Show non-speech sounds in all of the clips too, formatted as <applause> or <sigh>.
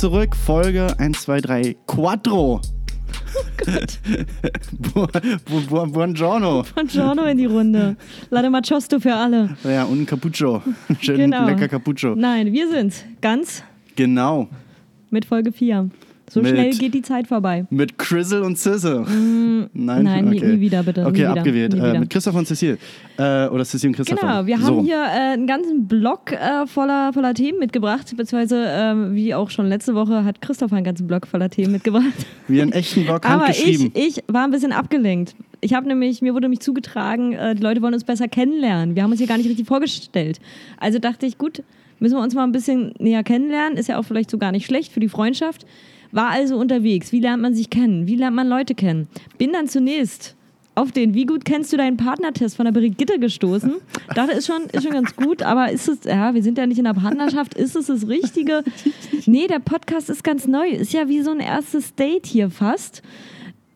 sind zurück. Folge 1, 2, 3, Quattro. <laughs> Bu- bu- bu- Buongiorno. Buongiorno in die Runde. Lade Machosto für alle. Ja, und ein Cappuccio. Schön Genau. lecker Cappuccio. Nein, wir sind's. Ganz Genau. mit Folge 4. So Mit- schnell geht die Zeit vorbei. Mit Crizzle und Sizzle. <laughs> Nein, Mm, nein, nie- okay. nie wieder, bitte, Okay, nie wieder, abgewählt. nie Äh, mit Christoph und Cecile. Äh, oder Cecile und Christoph. Genau, wir haben so. hier äh, einen ganzen Block äh, voller, voller Themen mitgebracht, beziehungsweise ähm, wie auch schon letzte Woche hat Christoph einen ganzen Block voller Themen mitgebracht. Wie einen echten Blog <laughs> Aber ich, handgeschrieben. ich war ein bisschen abgelenkt. Ich habe nämlich, mir wurde nämlich zugetragen, äh, die Leute wollen uns besser kennenlernen. Wir haben uns hier gar nicht richtig vorgestellt. Also dachte ich, gut, müssen wir uns mal ein bisschen näher kennenlernen. Ist ja auch vielleicht so gar nicht schlecht für die Freundschaft. War also unterwegs. Wie lernt man sich kennen? Wie lernt man Leute kennen? Bin dann zunächst auf den Wie gut kennst du deinen Partnertest von der Brigitte gestoßen. Dachte, ist schon, ist schon ganz gut, aber ist es, ja, wir sind ja nicht in der Partnerschaft, ist es das Richtige? Nee, der Podcast ist ganz neu. Ist ja wie so ein erstes Date hier fast.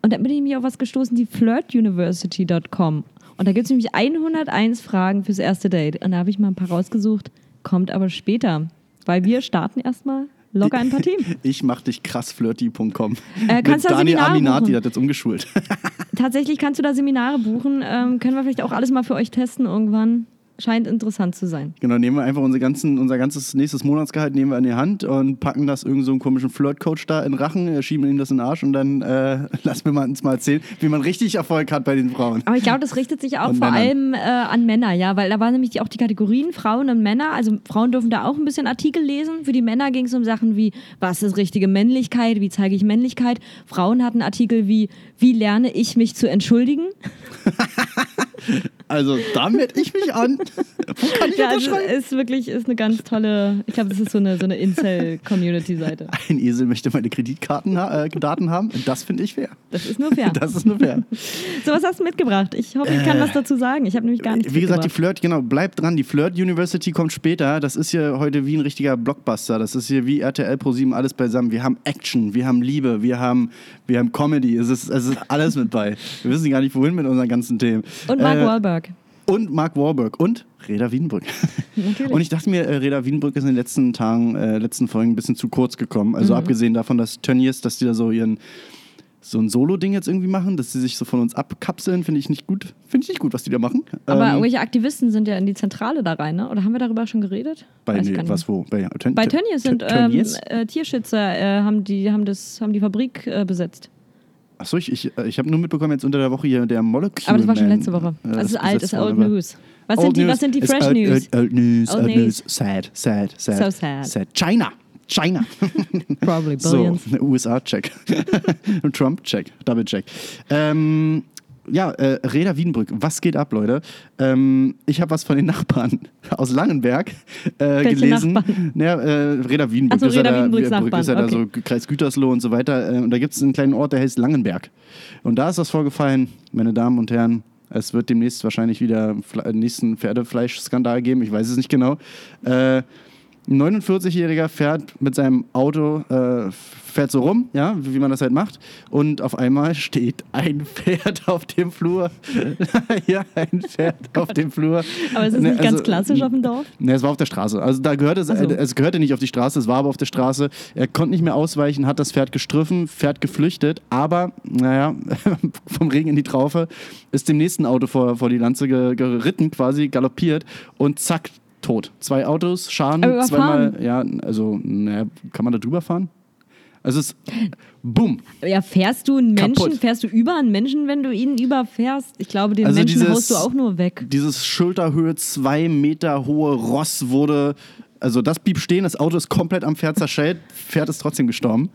Und dann bin ich mich auf was gestoßen, die flirtuniversity.com. Und da gibt es nämlich 101 Fragen fürs erste Date. Und da habe ich mal ein paar rausgesucht, kommt aber später. Weil wir starten erstmal locker ein paar Themen. Ich mach dich krass flirty.com. Äh, kannst Mit du da Daniel Aminati buchen? hat jetzt umgeschult. <laughs> Tatsächlich kannst du da Seminare buchen. Ähm, können wir vielleicht auch alles mal für euch testen irgendwann. Scheint interessant zu sein. Genau, nehmen wir einfach unser, ganzen, unser ganzes nächstes Monatsgehalt nehmen wir in die Hand und packen das irgend so einen komischen Flirt-Coach da in Rachen, äh, schieben ihm das in den Arsch und dann äh, <laughs> lassen wir mal uns mal erzählen, wie man richtig Erfolg hat bei den Frauen. Aber ich glaube, das richtet sich auch Und vor Männern. allem äh, an Männer, ja, weil da waren nämlich die, auch die Kategorien Frauen und Männer. Also Frauen dürfen da auch ein bisschen Artikel lesen. Für die Männer ging es um Sachen wie, was ist richtige Männlichkeit, wie zeige ich Männlichkeit. Frauen hatten Artikel wie, wie lerne ich mich zu entschuldigen. <laughs> Also da melde ich mich an. Wo kann ich Ja, also unterschreiben? ist wirklich ist eine ganz tolle, ich glaube, das ist so eine, so eine Incel-Community-Seite. Ein Esel möchte meine Kreditkarten ha äh, haben. Das finde ich fair. Das ist nur fair. Das ist nur fair. So, was hast du mitgebracht? Ich hoffe, ich kann was dazu sagen. Ich habe nämlich gar nichts Wie gesagt, die. Flirt, genau, bleibt dran. Die Flirt University kommt später. Das ist hier heute wie ein richtiger Blockbuster. Das ist hier wie RTL Pro 7 alles beisammen. Wir haben Action, wir haben Liebe, wir haben, wir haben Comedy. Es ist, es ist alles mit bei. Wir wissen gar nicht, wohin mit unseren ganzen Themen. Und Mark Äh, Wahlberg. Und Mark Warburg und Reda Wiedenbrück. Natürlich. Und ich dachte mir, äh, Reda Wiedenbrück ist in den letzten Tagen, äh, letzten Folgen ein bisschen zu kurz gekommen. Also Mhm. abgesehen davon, dass Tönnies, dass die da so ihren so ein Solo-Ding jetzt irgendwie machen, dass sie sich so von uns abkapseln, finde ich nicht gut. Finde ich nicht gut, was die da machen. Aber Ähm, irgendwelche Aktivisten sind ja in die Zentrale da rein, ne? Oder haben wir darüber schon geredet? bei, nee, was wo? Bei, ja, Tön- Bei Tön- Tönnies sind ähm, äh, Tierschützer, äh, haben, die, haben, das, haben die Fabrik äh, besetzt. Achso, ich, ich, äh, ich habe nur mitbekommen jetzt unter der Woche hier der Molecule Aber das war schon letzte Woche. äh, Also es ist alt, besetzt ist Old News. Was Old sind die, News was sind die Fresh old, News? Old, old News, Old old News. News. Sad, sad, sad. So sad. China. China. <laughs> <laughs> Probably So, billions. USA-Check. <laughs> Trump-Check, Double-Check. Ähm, ja, äh, Reda Wiedenbrück, was geht ab, Leute? Ähm, ich habe was von den Nachbarn <laughs> aus Langenberg äh, gelesen. Nachbarn? Ja, äh, Reda Wiedenbrück so, ist ja Reda da, Wiedenbrücks Brück ist ja da Nachbarn, so Kreis Gütersloh und so weiter. Äh, und da gibt es einen kleinen Ort, der heißt Langenberg. Und da ist was vorgefallen, meine Damen und Herren. Es wird demnächst wahrscheinlich wieder Fle nächsten Pferdefleischskandal geben, ich weiß es nicht genau. Äh, ein 49-Jähriger fährt mit seinem Auto, äh, fährt so rum, ja, wie man das halt macht. Und auf einmal steht ein Pferd <laughs> auf dem Flur. <laughs> ja, ein Pferd auf dem Flur. Aber ist das Ne, nicht ganz also, klassisch auf dem Dorf? Ne, es war auf der Straße. Also da gehörte es, so. äh, es gehörte nicht auf die Straße, es war aber auf der Straße. Er konnte nicht mehr ausweichen, hat das Pferd gestriffen, Pferd geflüchtet, aber naja, <laughs> vom Regen in die Traufe ist dem nächsten Auto vor, vor die Lanze ge, geritten, quasi galoppiert und zack, tot. Zwei Autos, Schaden, zweimal, ja, also, naja, kann man da drüber fahren? Also es, bumm. Ja, fährst du einen Menschen, Kaputt. fährst du über einen Menschen, wenn du ihn überfährst? Ich glaube, den Also Menschen dieses- haust du auch nur weg. Dieses Schulterhöhe, zwei Meter hohe Ross wurde, also das blieb stehen, das Auto ist komplett am Pferd zerschellt, Pferd ist trotzdem gestorben.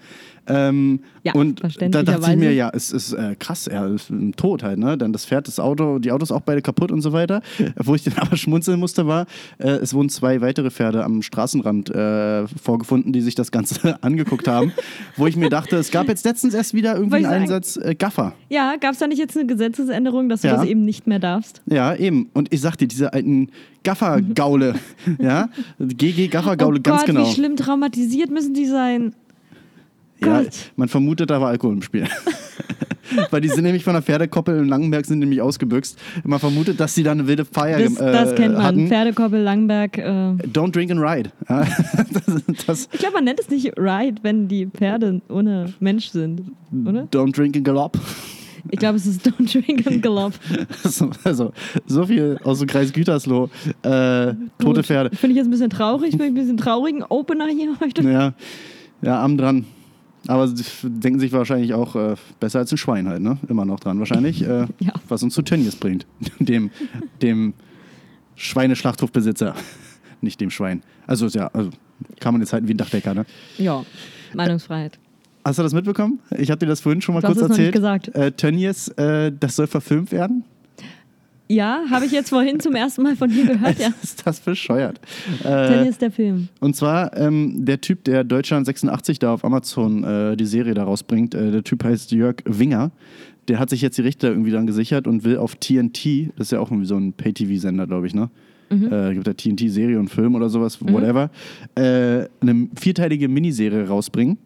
Ähm, Ja, und da dachte ich mir, ja, es ist äh, krass, er ist ein Tod halt, ne? Dann das Pferd, das Auto, die Autos auch beide kaputt und so weiter. Wo ich dann <laughs> aber schmunzeln musste, war, äh, es wurden zwei weitere Pferde am Straßenrand äh, vorgefunden, die sich das Ganze <laughs> angeguckt haben. wo ich mir dachte, es gab jetzt letztens erst wieder irgendwie einen sagen. Einsatz äh, Gaffer. Ja, gab es da nicht jetzt eine Gesetzesänderung, dass du Ja. das eben nicht mehr darfst? Ja, eben. Und ich sagte, diese alten Gaffer-Gaule, <laughs> ja, GG Gaffer-Gaule, oh ganz Gott, genau. wie schlimm traumatisiert müssen die sein. Ja, Gott. man vermutet, da war Alkohol im Spiel. <laughs> Weil die sind nämlich von der Pferdekoppel in Langenberg sind nämlich ausgebüxt. Man vermutet, dass sie da eine wilde Feier Das, äh, das kennt man. hatten. Pferdekoppel, Langberg. Äh. Don't drink and ride. <laughs> Das, das, Ich glaube, man nennt es nicht Ride, wenn die Pferde ohne Mensch sind, oder? don't drink and galopp. Ich glaube, es ist Don't Drink and Galopp. <laughs> So, also, so viel aus dem Kreis Gütersloh. Äh, tote. Pferde. Finde ich jetzt ein bisschen traurig. Finde ich ein bisschen traurigen Opener hier heute. Ja, ja, am dran. Aber sie denken sich wahrscheinlich auch äh, besser als ein Schwein halt, ne? Immer noch dran wahrscheinlich. Äh, <laughs> Ja. Was uns zu Tönnies bringt. <laughs> Dem, dem Schweineschlachthofbesitzer. <laughs> Nicht dem Schwein. Also, ja, also kann man jetzt halten wie ein Dachdecker, ne? Ja, Meinungsfreiheit. Hast du das mitbekommen? Ich habe dir das vorhin schon mal Du kurz es noch nicht erzählt. gesagt. Äh, Tönnies, äh, das soll verfilmt werden. Ja, habe ich jetzt vorhin zum ersten Mal von dir gehört, <laughs> ja. ist das bescheuert? Äh, ist der Film. und zwar ähm, der Typ, der Deutschland 86 da auf Amazon äh, die Serie da rausbringt, äh, der Typ heißt Jörg Winger. Der hat sich jetzt die Rechte irgendwie dann gesichert und will auf TNT, das ist ja auch irgendwie so ein Pay-TV-Sender, glaube ich, ne? Äh, gibt da TNT-Serie und Film oder sowas, whatever. Äh, eine vierteilige Miniserie rausbringen.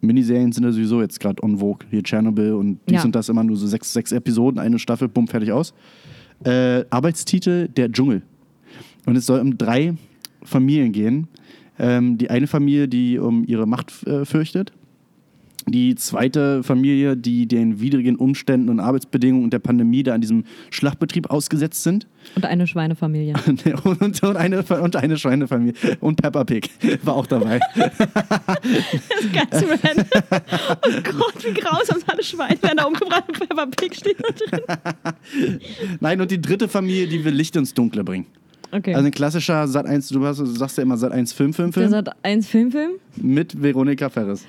Miniserien sind ja sowieso jetzt gerade on vogue. Hier Tschernobyl und dies Ja. und das immer nur so sechs, sechs Episoden, eine Staffel, bumm, fertig aus. Äh, Arbeitstitel Der Dschungel. Und es soll um drei Familien gehen. Ähm, die eine Familie, die um ihre Macht äh, fürchtet. Die zweite Familie, die den widrigen Umständen und Arbeitsbedingungen und der Pandemie da an diesem Schlachtbetrieb ausgesetzt sind. Und eine Schweinefamilie. <laughs> und, und, und, eine, und eine Schweinefamilie. Und Peppa Pig war auch dabei. Ganz random. Oh Gott, wie grausam. Alle Schweine werden da umgebracht und Peppa Pig steht da drin. Nein, und die dritte Familie, die will Licht ins Dunkle bringen. Okay. Also ein klassischer Sat 1, du, hast, du sagst ja immer Sat 1 Film, Film, der Film Sat 1 Filmfilm. mit Veronika Ferres.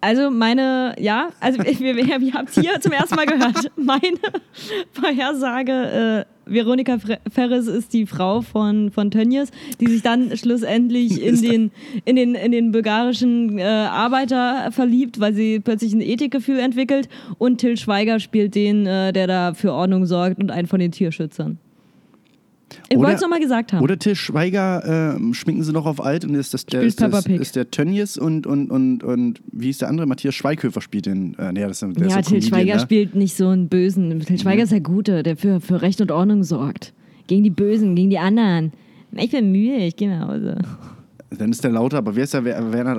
Also meine, ja, also <laughs> wir, wir, ihr habt hier zum ersten Mal gehört, <laughs> meine Vorhersage, äh, Veronika Ferres ist die Frau von, von Tönnies, die sich dann schlussendlich in den, in den, in den bulgarischen äh, Arbeiter verliebt, weil sie plötzlich ein Ethikgefühl entwickelt und Till Schweiger spielt den, äh, der da für Ordnung sorgt und einen von den Tierschützern. Ich wollte es nochmal gesagt haben. Oder Till Schweiger ähm, schminken sie noch auf alt und ist das der, ist, das, ist der Tönnies und, und, und, und wie ist der andere? Matthias Schweighöfer spielt den. Äh, nee, das der ja, so Till Comedian, Schweiger ne? spielt nicht so einen Bösen. Till Schweiger ist der Gute, der für, für Recht und Ordnung sorgt. Gegen die Bösen, gegen die anderen. Ich bin müde, ich gehe nach Hause. Dann ist der Lauter, aber wer ist der Wer- Werner,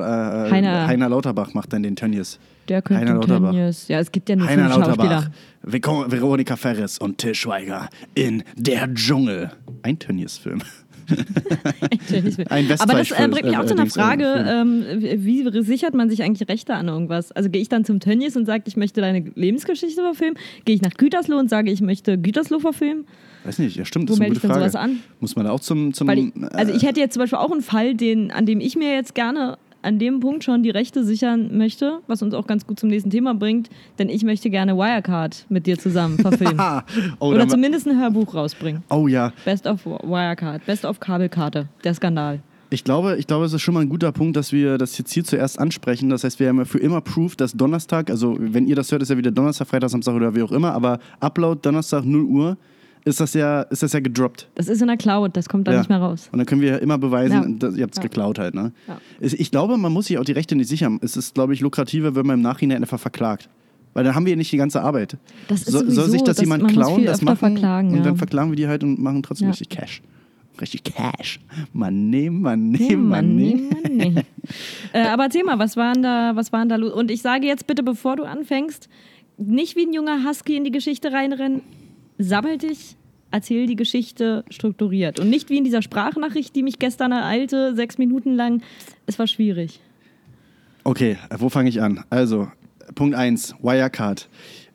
äh, Heiner. Heiner Lauterbach macht dann den Tönnies. Der könnte Heiner Lauterbach. Tönnies. Ja, es gibt ja nur Heiner fünf Lauterbach, Schauspieler. Veronika Ferres und Till Schweiger in Der Dschungel. Ein Tönnies-Film. <laughs> Tönnies. Ein Aber das äh, bringt mich auch zu einer äh, Frage, ähm, wie sichert man sich eigentlich Rechte an irgendwas? Also gehe ich dann zum Tönnies und sage, ich möchte deine Lebensgeschichte verfilmen? Gehe ich nach Gütersloh und sage, ich möchte Gütersloh verfilmen? Weiß nicht, ja stimmt, Wo das ist eine gute Frage. sowas an? Muss man da auch zum... zum ich, also ich äh, hätte jetzt zum Beispiel auch einen Fall, den, an dem ich mir jetzt gerne an dem Punkt schon die Rechte sichern möchte, was uns auch ganz gut zum nächsten Thema bringt, denn ich möchte gerne Wirecard mit dir zusammen verfilmen. <laughs> oh, Oder zumindest ein Hörbuch rausbringen. oh ja, Best of Wirecard, Best of Kabelkarte, der Skandal. Ich glaube, ich glaube, es ist schon mal ein guter Punkt, dass wir das jetzt hier zuerst ansprechen. Das heißt, wir haben ja für immer Proof, dass Donnerstag, also wenn ihr das hört, ist ja wieder Donnerstag, Freitag, Samstag oder wie auch immer, aber Upload Donnerstag 0 Uhr ist das ja, ist das ja gedroppt. Das ist in der Cloud, das kommt dann Ja. nicht mehr raus. Und dann können wir immer beweisen, Ja. ihr habt es Ja. geklaut halt. Ne? Ja. Ich glaube, man muss sich auch die Rechte nicht sichern. Es ist, glaube ich, lukrativer, wenn man im Nachhinein einfach verklagt. Weil dann haben wir ja nicht die ganze Arbeit. Das ist So, soll sowieso, sich das, das- jemand klauen, das machen verklagen, und ja. dann verklagen wir die halt und machen trotzdem Ja. richtig Cash. Richtig Cash. Man nehmen, man nehmen, man nehmen. <laughs> Äh, aber erzähl mal, was waren da, was waren da los? Und ich sage jetzt bitte, bevor du anfängst, nicht wie ein junger Husky in die Geschichte reinrennen, sammel dich, erzähl die Geschichte strukturiert. Und nicht wie in dieser Sprachnachricht, die mich gestern ereilte, sechs Minuten lang. Es war schwierig. Okay, wo fange ich an? Also, Punkt 1, Wirecard.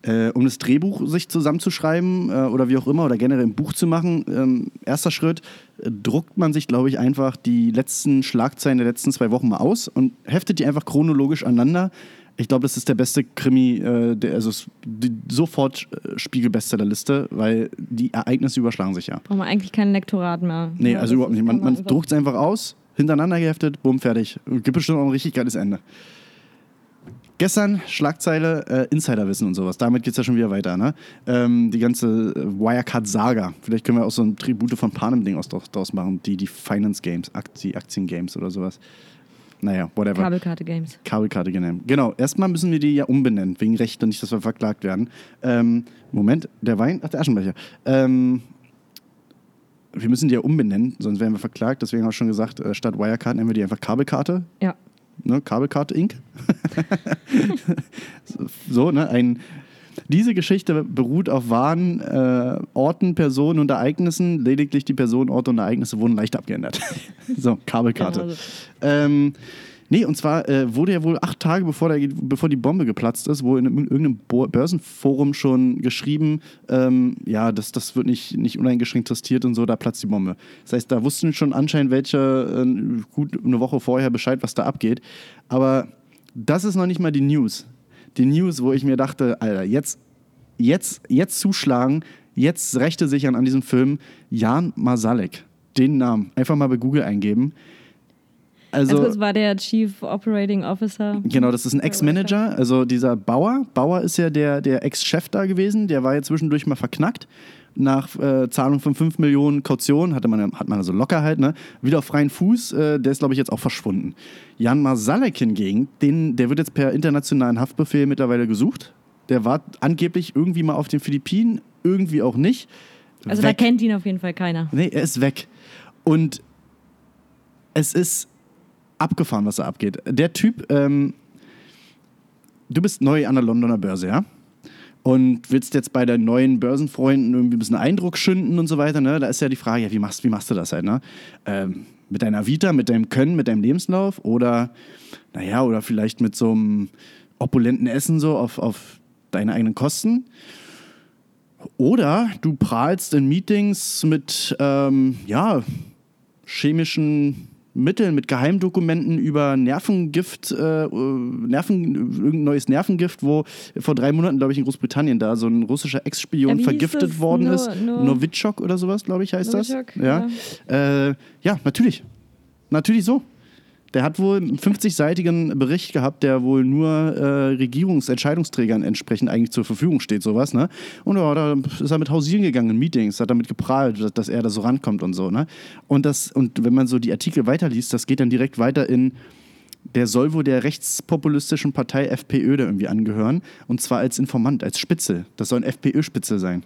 Äh, um das Drehbuch sich zusammenzuschreiben äh, oder wie auch immer oder generell ein Buch zu machen, ähm, erster Schritt, äh, druckt man sich, glaube ich, einfach die letzten Schlagzeilen der letzten zwei Wochen mal aus und heftet die einfach chronologisch aneinander. Ich glaube, das ist der beste Krimi, äh, der, also die, sofort äh, Spiegel-Bestsellerliste, weil die Ereignisse überschlagen sich ja. Brauchen wir eigentlich kein Lektorat mehr. Nee, also überhaupt nicht. Man, man druckt es einfach aus, hintereinander geheftet, bumm, fertig. Gibt bestimmt auch ein richtig geiles Ende. Gestern Schlagzeile äh, Insiderwissen und sowas. Damit geht es ja schon wieder weiter. Ne? Ähm, die ganze äh, Wirecard-Saga. Vielleicht können wir auch so ein Tribute von Panem-Ding aus draus machen. Die, die Finance Games, Aktie, Aktien-Games oder sowas. Naja, whatever. Kabelkarte Games. Kabelkarte genannt. Genau, erstmal müssen wir die ja umbenennen, wegen Rechte, nicht, dass wir verklagt werden. Ähm, Moment, der Wein, ach, der Aschenbecher. Ähm, wir müssen die ja umbenennen, sonst werden wir verklagt. Deswegen habe ich schon gesagt, äh, statt Wirecard nennen wir die einfach Kabelkarte. Ja. Ne? Kabelkarte Inc. <laughs> so, ne? Ein, diese Geschichte beruht auf wahren äh, Orten, Personen und Ereignissen. Lediglich die Personen, Orte und Ereignisse wurden leicht abgeändert. <laughs> so, Kabelkarte. Genau so. Ähm, nee, und zwar äh, wurde ja wohl acht Tage bevor, der, bevor die Bombe geplatzt ist, wohl in irgendeinem Bo Börsenforum schon geschrieben, ähm, ja, das, das wird nicht, nicht uneingeschränkt testiert und so, da platzt die Bombe. Das heißt, da wussten schon anscheinend welche äh, gut eine Woche vorher Bescheid, was da abgeht. Aber das ist noch nicht mal die News. Die News, wo ich mir dachte, Alter, jetzt, jetzt, jetzt zuschlagen, jetzt rächte sich an, diesem Film Jan Masalek. Den Namen. Einfach mal bei Google eingeben. Also, Also, das war der Chief Operating Officer. Genau, das ist ein Ex-Manager, also dieser Bauer. Bauer ist ja der, der Ex-Chef da gewesen, der war ja zwischendurch mal verknackt. Nach äh, Zahlung von 5 Millionen Kaution hatte man, hat man also Lockerheit, ne? Wieder auf freien Fuß, äh, der ist, glaube ich, jetzt auch verschwunden. Jan Masalek hingegen, den, der wird jetzt per internationalen Haftbefehl mittlerweile gesucht. Der war angeblich irgendwie mal auf den Philippinen, irgendwie auch nicht. Also da Weg. kennt ihn auf jeden Fall keiner. Nee, er ist weg. Und es ist abgefahren, was da abgeht. Der Typ, ähm, du bist neu an der Londoner Börse, ja? Und willst jetzt bei deinen neuen Börsenfreunden irgendwie ein bisschen Eindruck schinden und so weiter, ne? Da ist ja die Frage, ja, wie machst, wie machst du das halt, ne? Ähm, mit deiner Vita, mit deinem Können, mit deinem Lebenslauf oder, naja, oder vielleicht mit so einem opulenten Essen so auf, auf deine eigenen Kosten. Oder du prahlst in Meetings mit, ähm, ja, chemischen Mitteln, mit Geheimdokumenten über Nervengift, äh, Nerven, irgendein neues Nervengift, wo vor drei Monaten, glaube ich, in Großbritannien da so ein russischer Ex-Spion Ja, vergiftet worden No- ist. no- Novichok oder sowas, glaube ich, heißt Novichok, das. Ja. Äh, ja, natürlich. Natürlich so. Der hat wohl einen 50-seitigen Bericht gehabt, der wohl nur äh, Regierungsentscheidungsträgern entsprechend eigentlich zur Verfügung steht, sowas, ne? Und ja, da ist er mit hausieren gegangen in Meetings, hat damit geprahlt, dass, dass er da so rankommt und so, ne? Und das, und wenn man so die Artikel weiterliest, das geht dann direkt weiter in der soll wohl der rechtspopulistischen Partei FPÖ da irgendwie angehören. Und zwar als Informant, als Spitzel. Das soll ein FPÖ-Spitzel sein.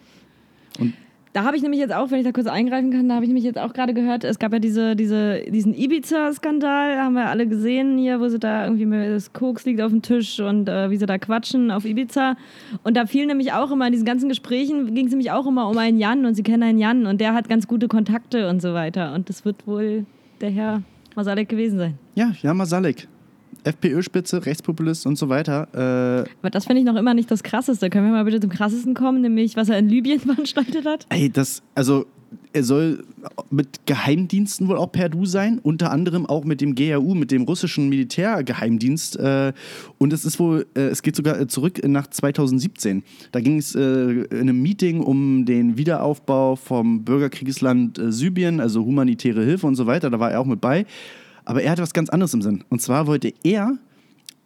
Da habe ich nämlich jetzt auch, wenn ich da kurz eingreifen kann, da habe ich nämlich jetzt auch gerade gehört, es gab ja diese, diese, diesen Ibiza-Skandal, haben wir alle gesehen hier, wo sie da irgendwie mit das Koks liegt auf dem Tisch und äh, wie sie da quatschen auf Ibiza. Und da fiel nämlich auch immer in diesen ganzen Gesprächen, ging es nämlich auch immer um einen Jan und sie kennen einen Jan und der hat ganz gute Kontakte und so weiter. Und das wird wohl der Herr Masalek gewesen sein. Ja, Jan Masalek. FPÖ-Spitze, Rechtspopulist und so weiter. Äh, Aber das finde ich noch immer nicht das Krasseste. Können wir mal bitte zum Krassesten kommen, nämlich was er in Libyen <laughs> veranstaltet hat? ey, das, also, er soll mit Geheimdiensten wohl auch per Du sein, unter anderem auch mit dem GRU, mit dem russischen Militärgeheimdienst. Äh, und es ist wohl, äh, es geht sogar äh, zurück nach 2017. Da ging es in einem Meeting um den Wiederaufbau vom Bürgerkriegsland Syrien, also humanitäre Hilfe und so weiter. Da war er auch mit bei. Aber er hatte was ganz anderes im Sinn. Und zwar wollte er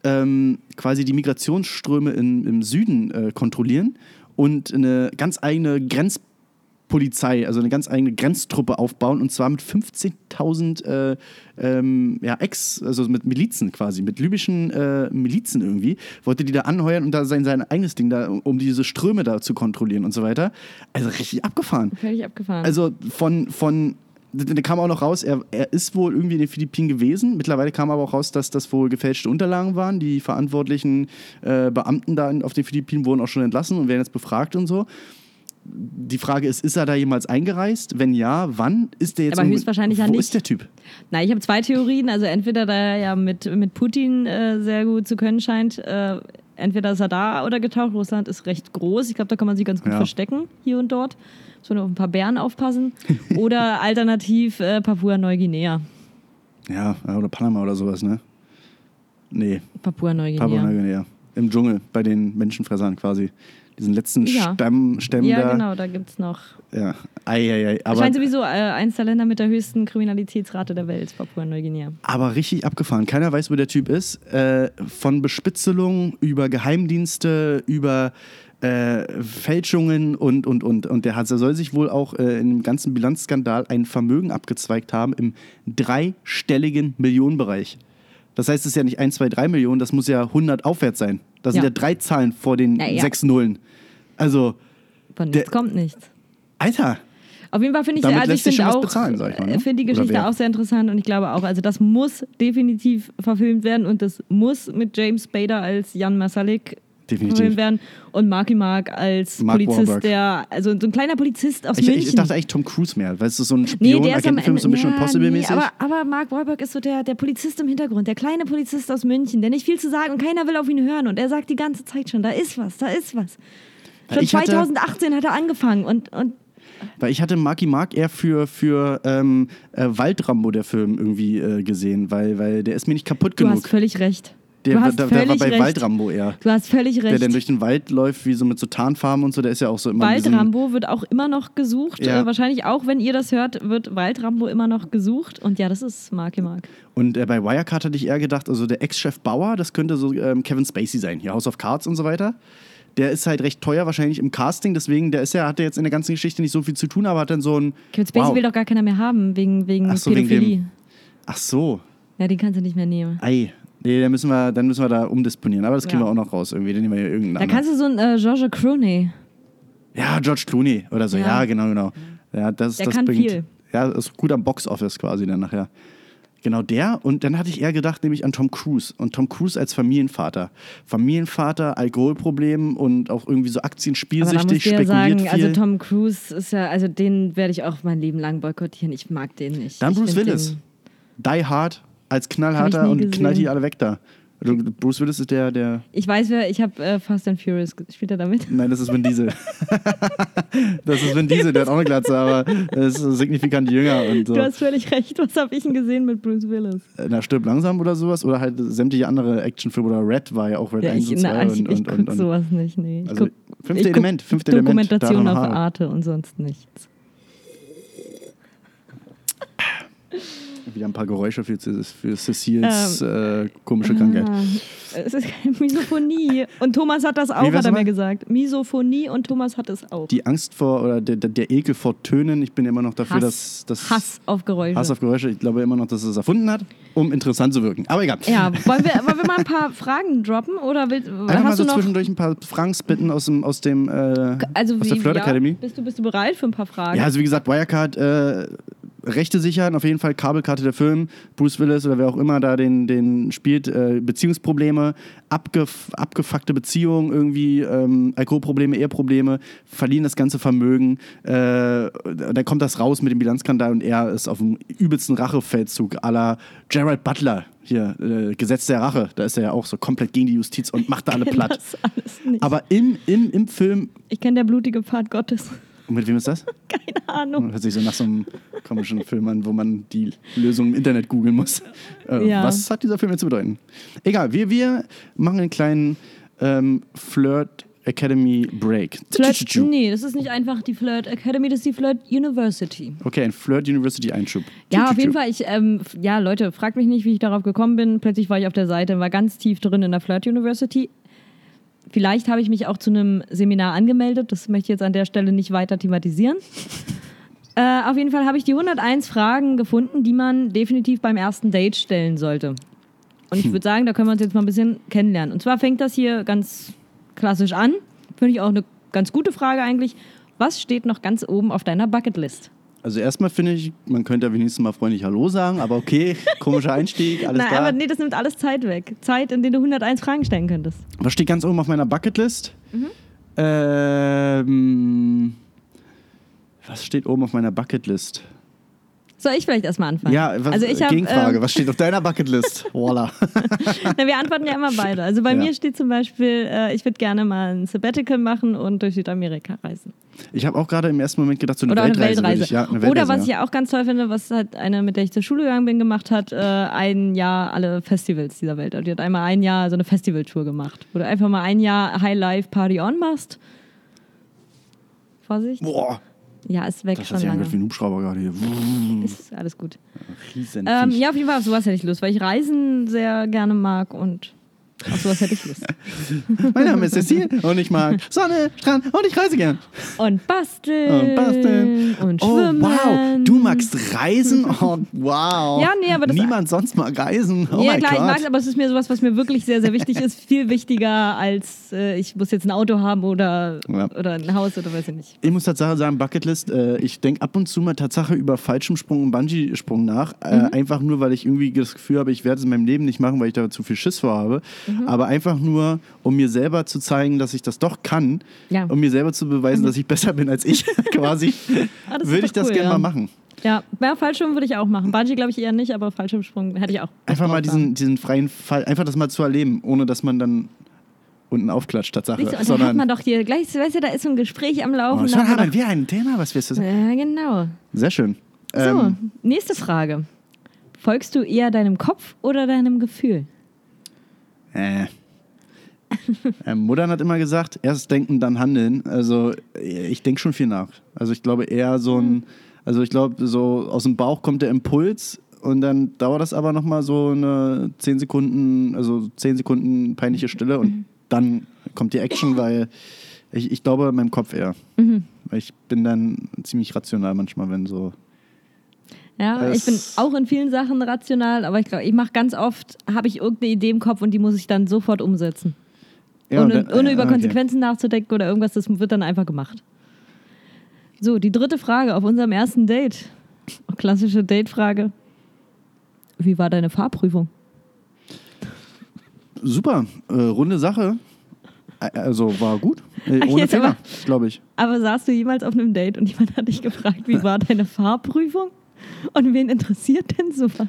ähm, quasi die Migrationsströme in, im Süden äh, kontrollieren und eine ganz eigene Grenzpolizei, also eine ganz eigene Grenztruppe aufbauen und zwar mit 15.000 äh, ähm, ja, Ex, also mit Milizen quasi, mit libyschen äh, Milizen irgendwie, wollte die da anheuern und da sein, sein eigenes Ding da, um diese Ströme da zu kontrollieren und so weiter. Also richtig abgefahren. Völlig abgefahren. Also von, von da kam auch noch raus, er, er ist wohl irgendwie in den Philippinen gewesen. Mittlerweile kam aber auch raus, dass das wohl gefälschte Unterlagen waren. Die verantwortlichen äh, Beamten da auf den Philippinen wurden auch schon entlassen und werden jetzt befragt und so. Die Frage ist, ist er da jemals eingereist? Wenn ja, wann ist der jetzt? Aber höchstwahrscheinlich ja Wo nicht. ist der Typ? Na, ich habe zwei Theorien. Also entweder da er ja mit, mit Putin äh, sehr gut zu können scheint, äh, entweder ist er da oder getaucht. Russland ist recht groß. Ich glaube, da kann man sich ganz gut Ja. verstecken, hier und dort. Man auf ein paar Bären aufpassen. oder <laughs> alternativ äh, Papua-Neuguinea. Ja, oder Panama oder sowas, ne? Nee, Papua-Neuguinea. Papua-Neuguinea. Im Dschungel, bei den Menschenfressern quasi. Diesen letzten Ja. Stamm, Stämmen Ja, da. genau, da gibt es noch. Ja. Ei, ei, ei. Aber, scheint sowieso äh, eins der Länder mit der höchsten Kriminalitätsrate der Welt, Papua-Neuguinea. aber richtig abgefahren. Keiner weiß, wo der Typ ist. Äh, von Bespitzelung über Geheimdienste, über äh, Fälschungen und, und, und. Und der hat, soll sich wohl auch äh, im ganzen Bilanzskandal ein Vermögen abgezweigt haben im dreistelligen Millionenbereich. Das heißt, es ist ja nicht 1, 2, 3 Millionen, das muss ja 100 aufwärts sein. Da sind Ja. ja, drei Zahlen vor den Na ja. sechs Nullen. Also, Von nichts kommt nichts. Alter, Auf jeden Fall finde ich, also ich finde auch, bezahlen, ich mal, ne? äh, finde die Geschichte auch sehr interessant und ich glaube auch, also das muss definitiv verfilmt werden und das muss mit James Spader als Jan Masalik Definitiv. werden und Marky Mark als Mark Polizist, Wahlberg. der, also so ein kleiner Polizist aus ich, München. ich dachte eigentlich Tom Cruise mehr, weil es ist so ein Nee, Spion, der ist am Agentenfilm, Ende. so Mission ja, Impossible nee, aber, aber Mark Wahlberg ist so der, der Polizist im Hintergrund, der kleine Polizist aus München, der nicht viel zu sagen und keiner will auf ihn hören. Und er sagt die ganze Zeit schon, da ist was, da ist was. Schon Ich hatte- 2018 hat er angefangen und, und Weil ich hatte Marky Mark eher für, für ähm, äh, Waldrambo, der Film, irgendwie äh, gesehen, weil, weil der ist mir nicht kaputt du genug. hast völlig recht. Der, du hast der, der war völlig bei recht. Waldrambo eher. Du hast völlig Der recht. dann durch den Wald läuft, wie so mit so Tarnfarben und so, der ist ja auch so immer Waldrambo wird auch immer noch gesucht. Ja. Äh, wahrscheinlich auch, wenn ihr das hört, wird Waldrambo immer noch gesucht. Und ja, das ist Marky Mark. Und äh, bei Wirecard hatte ich eher gedacht, also der Ex-Chef Bauer, das könnte so ähm, Kevin Spacey sein, hier House of Cards und so weiter. Der ist halt recht teuer wahrscheinlich im Casting, deswegen der ist ja, hat ja jetzt in der ganzen Geschichte nicht so viel zu tun, aber hat dann so ein. Kevin Spacey wow. will doch gar keiner mehr haben, wegen, wegen Ach so, wegen Pädophilie. dem- Ach so, ja, den kannst du nicht mehr nehmen. ei. Nee, dann müssen wir, dann müssen wir da umdisponieren. Aber das kriegen Ja. wir auch noch raus irgendwie. Dann nehmen wir hier irgendeinen Da anderen. kannst du so ein äh, George Clooney. Ja, George Clooney oder so. Ja, Ja. genau, genau. Ja, das, Der das kann bringt, viel. Ja, ist gut am Box-Office quasi dann nachher. Genau der. Und dann hatte ich eher gedacht, nämlich an Tom Cruise. Und Tom Cruise als Familienvater. Familienvater, Alkoholproblem und auch irgendwie so Aber da Aktienspielsüchtig, du ja spekuliert sagen, viel. also Tom Cruise ist ja, also den werde ich auch mein Leben lang boykottieren. Ich mag den nicht. dann ich Bruce Willis. Die Hard als ich knallharter und gesehen. knallt die alle weg da. Also Bruce Willis ist der, der. ich weiß, wer, ich habe äh, Fast and Furious, spielt er damit? Nein, das ist Vin Diesel. <laughs> das ist Vin Diesel, der hat auch eine Glatze, aber er ist signifikant jünger und so. Du hast völlig recht. Was habe ich denn gesehen mit Bruce Willis? Na, stirb langsam oder sowas oder halt sämtliche andere Actionfilme oder Red war ja auch Red Ja, 1 ich, und 2 na, ich, und, ich und, guck und, und sowas nicht. Nee. Ich Also, guck, fünfte ich Element, fünfte Element, Dokumentation auf. Arte und sonst nichts. Wieder ein paar Geräusche für, für Cecils äh, komische Krankheit. Ah, es ist keine <laughs> Misophonie. Und Thomas hat das auch, hat er mir nochmal? gesagt. Misophonie und Thomas hat es auch. Die Angst vor oder der, der, der Ekel vor Tönen, ich bin immer noch dafür, Hass, dass, dass Hass auf Geräusche. Hass auf Geräusche, ich glaube immer noch, dass er es erfunden hat, um interessant zu wirken. Aber egal. ja, <laughs> wollen wir, wollen wir mal ein paar Fragen droppen? Oder will, Einfach mal hast so du noch... zwischendurch ein paar Fragen spitten aus dem, aus dem äh, Also aus der wie, Flirt ja, Academy. Bist du, bist du bereit für ein paar Fragen? Ja, also wie gesagt, Wirecard, äh, Rechte sichern, auf jeden Fall Kabelkarte der Film, Bruce Willis oder wer auch immer da den, den spielt, äh, Beziehungsprobleme, abgef abgefuckte Beziehungen, irgendwie ähm, Alkoholprobleme, Eheprobleme, verlieren das ganze Vermögen, äh, dann kommt das raus mit dem Bilanzskandal und er ist auf dem übelsten Rachefeldzug la Gerald Butler, hier, äh, Gesetz der Rache, da ist er ja auch so komplett gegen die Justiz und macht da alle platt. Aber im, im, im Film, ich kenne der blutige Pfad Gottes. Und mit wem ist das? <laughs> Keine Ahnung. Hört sich so nach so einem komischen Film an, wo man die Lösung im Internet googeln muss. Äh, Ja. Was hat dieser Film jetzt zu bedeuten? Egal, wir, wir machen einen kleinen ähm, Flirt Academy Break. Flirt, nee, das ist nicht einfach die Flirt Academy, das ist die Flirt University. Okay, ein Flirt University Einschub. Ja, auf jeden Fall. Ich, ähm, ja, Leute, fragt mich nicht, wie ich darauf gekommen bin. Plötzlich war ich auf der Seite, war ganz tief drin in der Flirt University. Vielleicht habe ich mich auch zu einem Seminar angemeldet. Das möchte ich jetzt an der Stelle nicht weiter thematisieren. äh, auf jeden Fall habe ich die 101 Fragen gefunden, die man definitiv beim ersten Date stellen sollte. Und ich würde sagen, da können wir uns jetzt mal ein bisschen kennenlernen. Und zwar fängt das hier ganz klassisch an. Finde ich auch eine ganz gute Frage eigentlich. Was steht noch ganz oben auf deiner Bucketlist? Also erstmal finde ich, man könnte ja wenigstens mal freundlich Hallo sagen, aber okay, komischer <laughs> Einstieg, alles Nein, klar. aber nee, das nimmt alles Zeit weg. Zeit, in der du 101 Fragen stellen könntest. Was steht ganz oben auf meiner Bucketlist? Mhm. Ähm, was steht oben auf meiner Bucketlist? Soll ich vielleicht erstmal anfangen? Ja, was, also ich hab, Gegenfrage, ähm, was steht auf deiner Bucketlist? <laughs> Voila. na, wir antworten ja immer <laughs> beide. Also bei Ja. mir steht zum Beispiel, äh, ich würde gerne mal ein Sabbatical machen und durch Südamerika reisen. Ich habe auch gerade im ersten Moment gedacht, so eine Oder eine Weltreise. würde Weltreise. Ich, ja, eine Oder Weltreise, was ja. ich ja auch ganz toll finde, was halt eine, mit der ich zur Schule gegangen bin, gemacht hat, äh, ein Jahr alle Festivals dieser Welt. Also die hat einmal ein Jahr so eine Festivaltour gemacht, wo du einfach mal ein Jahr High Life Party on machst. Vorsicht. Boah, Ja, ist weg das schon lange. angehört wie ein Hubschrauber gerade hier. <laughs> Ist alles gut. Riesen Ähm, ja, auf jeden Fall auf sowas hätte ich Lust, weil ich Reisen sehr gerne mag und Auf sowas hätte ich Lust. <laughs> Mein Name ist Cecil und ich mag Sonne, Strand und ich reise gern. Und basteln. Und basteln. Und oh, schwimmen. wow. Du magst reisen? <laughs> Oh, wow. Ja, nee, aber das- Niemand sonst mag reisen. Oh ja, klar, ich Gott. mag es, aber es ist mir sowas, was mir wirklich sehr, sehr wichtig ist. Viel wichtiger als äh, ich muss jetzt ein Auto haben oder, Ja. oder ein Haus oder weiß ich nicht. Ich muss Tatsache sagen, Bucketlist, äh, ich denke ab und zu mal Tatsache über Fallschirmsprung und Bungee-Sprung nach. Äh, Mhm. einfach nur, weil ich irgendwie das Gefühl habe, ich werde es in meinem Leben nicht machen, weil ich da zu viel Schiss vor habe. Mhm. Aber einfach nur, um mir selber zu zeigen, dass ich das doch kann. Ja. Um mir selber zu beweisen, dass ich besser bin als ich, <laughs> quasi. Ah, würde ich das cool, gerne ja. mal machen. Ja, ja Fallschirm würde ich auch machen. Bungee glaube ich eher nicht, aber Fallschirmsprung hätte ich auch. Einfach mal diesen, diesen freien Fall, einfach das mal zu erleben, ohne dass man dann unten aufklatscht, Tatsache. Siehst du, und dann hat man doch hier gleich, weißt du, da ist so ein Gespräch am oh, Laufen. schon da haben wir wir ein Thema, was du doch- sagen? ja, genau. Sehr schön. So, Ähm, nächste Frage. Folgst du eher deinem Kopf oder deinem Gefühl? Äh. <laughs> ähm, Muttern hat immer gesagt, erst denken, dann handeln. Also äh, ich denke schon viel nach. Also ich glaube eher so ein, also ich glaube so aus dem Bauch kommt der Impuls und dann dauert das aber nochmal so eine 10 Sekunden, also 10 Sekunden peinliche Stille und dann kommt die Action, weil ich, ich glaube in meinem Kopf eher. Weil ich bin dann ziemlich rational manchmal, wenn so. Ja, ich bin auch in vielen Sachen rational, aber ich glaube, ich mache ganz oft, habe ich irgendeine Idee im Kopf und die muss ich dann sofort umsetzen. Ja, ohne dann- ohne ja, über okay. Konsequenzen nachzudenken oder irgendwas, das wird dann einfach gemacht. So, die dritte Frage auf unserem ersten Date. <laughs> Klassische Date-Frage. Wie war deine Fahrprüfung? Super, äh, runde Sache. Also war gut. <laughs> Äh, Ach, ohne Fehler, glaube ich. Aber saßt du jemals auf einem Date und jemand hat dich gefragt, wie war deine Fahrprüfung? Und wen interessiert denn sowas? <laughs>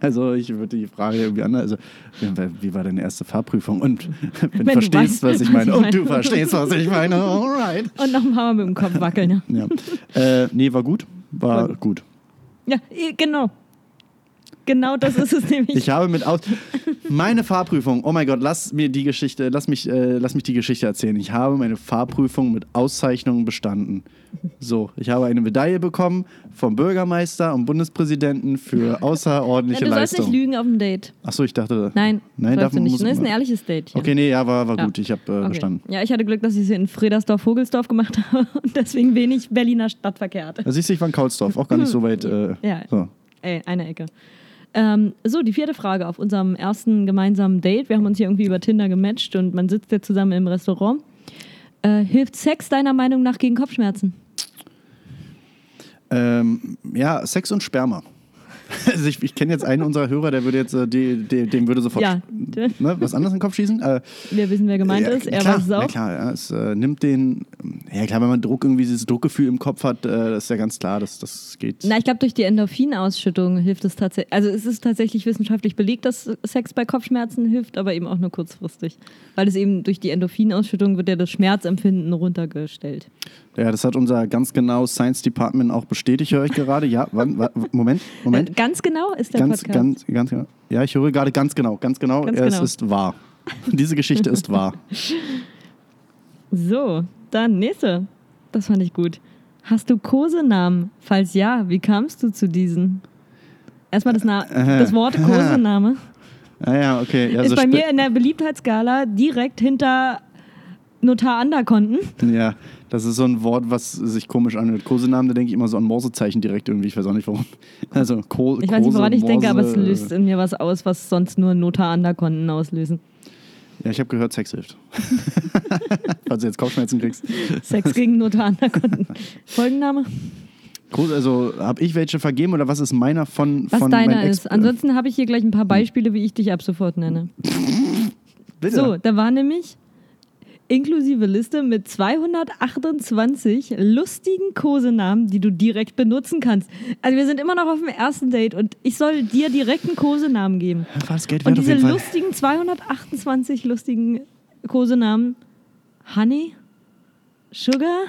Also ich würde die Frage irgendwie anders. Also, wie- war deine erste Fahrprüfung? Und wenn, <laughs> Wenn du du verstehst, weißt, was ich was meine. ich Und meine. du verstehst, was ich meine. <laughs> Alright. Und noch ein paar Mal mit dem Kopf wackeln. Ja. Äh, nee, war gut. War War gut. ja eh, genau. Genau das ist es nämlich. Ich habe mit aus meine Fahrprüfung. Oh mein Gott, lass mir die Geschichte, lass mich, äh, lass mich die Geschichte erzählen. Ich habe meine Fahrprüfung mit Auszeichnung bestanden. So, ich habe eine Medaille bekommen vom Bürgermeister und Bundespräsidenten für ja, außerordentliche du sollst nicht Leistung. lügen auf dem Date. Achso, ich dachte. Nein, Nein, darf- du nicht. Das ist ein ehrliches Date. Hier. Okay, nee, ja, war, war Ja. gut. Ich habe äh, Okay. bestanden. Ja, ich hatte Glück, dass ich sie in Fredersdorf-Vogelsdorf gemacht <laughs> habe und deswegen wenig Berliner Stadtverkehr hatte. Da siehst du, ich war in Kaulsdorf, auch gar nicht so <laughs> weit. Äh, Ja. so. Ey, eine Ecke. Ähm, so, die vierte Frage auf unserem ersten gemeinsamen Date. Wir haben uns hier irgendwie über Tinder gematcht und man sitzt jetzt zusammen im Restaurant. Äh, hilft Sex deiner Meinung nach gegen Kopfschmerzen? ähm, ja, Sex und Sperma. <laughs> Also ich, ich kenne jetzt einen unserer Hörer, der würde jetzt, äh, die, die, dem würde sofort Ja. ne, was anderes in den Kopf schießen. Äh, Wir wissen, wer gemeint ja, ist. Er klar, weiß es auch. klar, ja, es äh, nimmt den, ja klar, wenn man Druck irgendwie dieses Druckgefühl im Kopf hat, äh, das ist ja ganz klar, dass das geht. Na, ich glaube, durch die Endorphinausschüttung hilft es tatsächlich. Also, es ist tatsächlich wissenschaftlich belegt, dass Sex bei Kopfschmerzen hilft, aber eben auch nur kurzfristig. Weil es eben durch die Endorphinausschüttung wird ja das Schmerzempfinden runtergestellt. Ja, das hat unser ganz genau Science Department auch bestätigt, höre ich gerade. Ja, wann, wa- Moment, Moment. Äh, ganz genau ist der Ganz, Podcast. ganz, ganz genau. Ja, ich höre gerade ganz genau, ganz genau. Ganz es genau. ist wahr. <laughs> Diese Geschichte ist wahr. <laughs> So, dann nächste. Das fand ich gut. Hast du Kosenamen? Falls ja, wie kamst du zu diesen? Erstmal das, Na <laughs> das Wort Kosename Ah ja, okay. Ja, ist bei mir in der Beliebtheitsskala direkt hinter Notar Anderkonten. Ja, das ist so ein Wort, was sich komisch anhört. Kosenamen, da denke ich immer so an Morsezeichen direkt irgendwie. Ich weiß auch nicht warum. <laughs> Also Ko Ich weiß nicht, woran ich denke, aber es löst in mir was aus, was sonst nur Notar Anderkonten auslösen. Ja, ich habe gehört, Sex hilft. <laughs> Falls du jetzt Kopfschmerzen kriegst. Sex gegen Notar Anderkonten. Folgenname? Ko- Also, habe ich welche vergeben oder was ist meiner von Was von deiner ist. Ansonsten habe ich hier gleich ein paar Beispiele, wie ich dich ab sofort nenne. <laughs> Bitte. So, da war nämlich inklusive Liste mit 228 lustigen Kosenamen, die du direkt benutzen kannst. Also wir sind immer noch auf dem ersten Date und ich soll dir direkt einen Kosenamen geben. War das Geld Und diese lustigen 228 lustigen Kosenamen Honey, Sugar,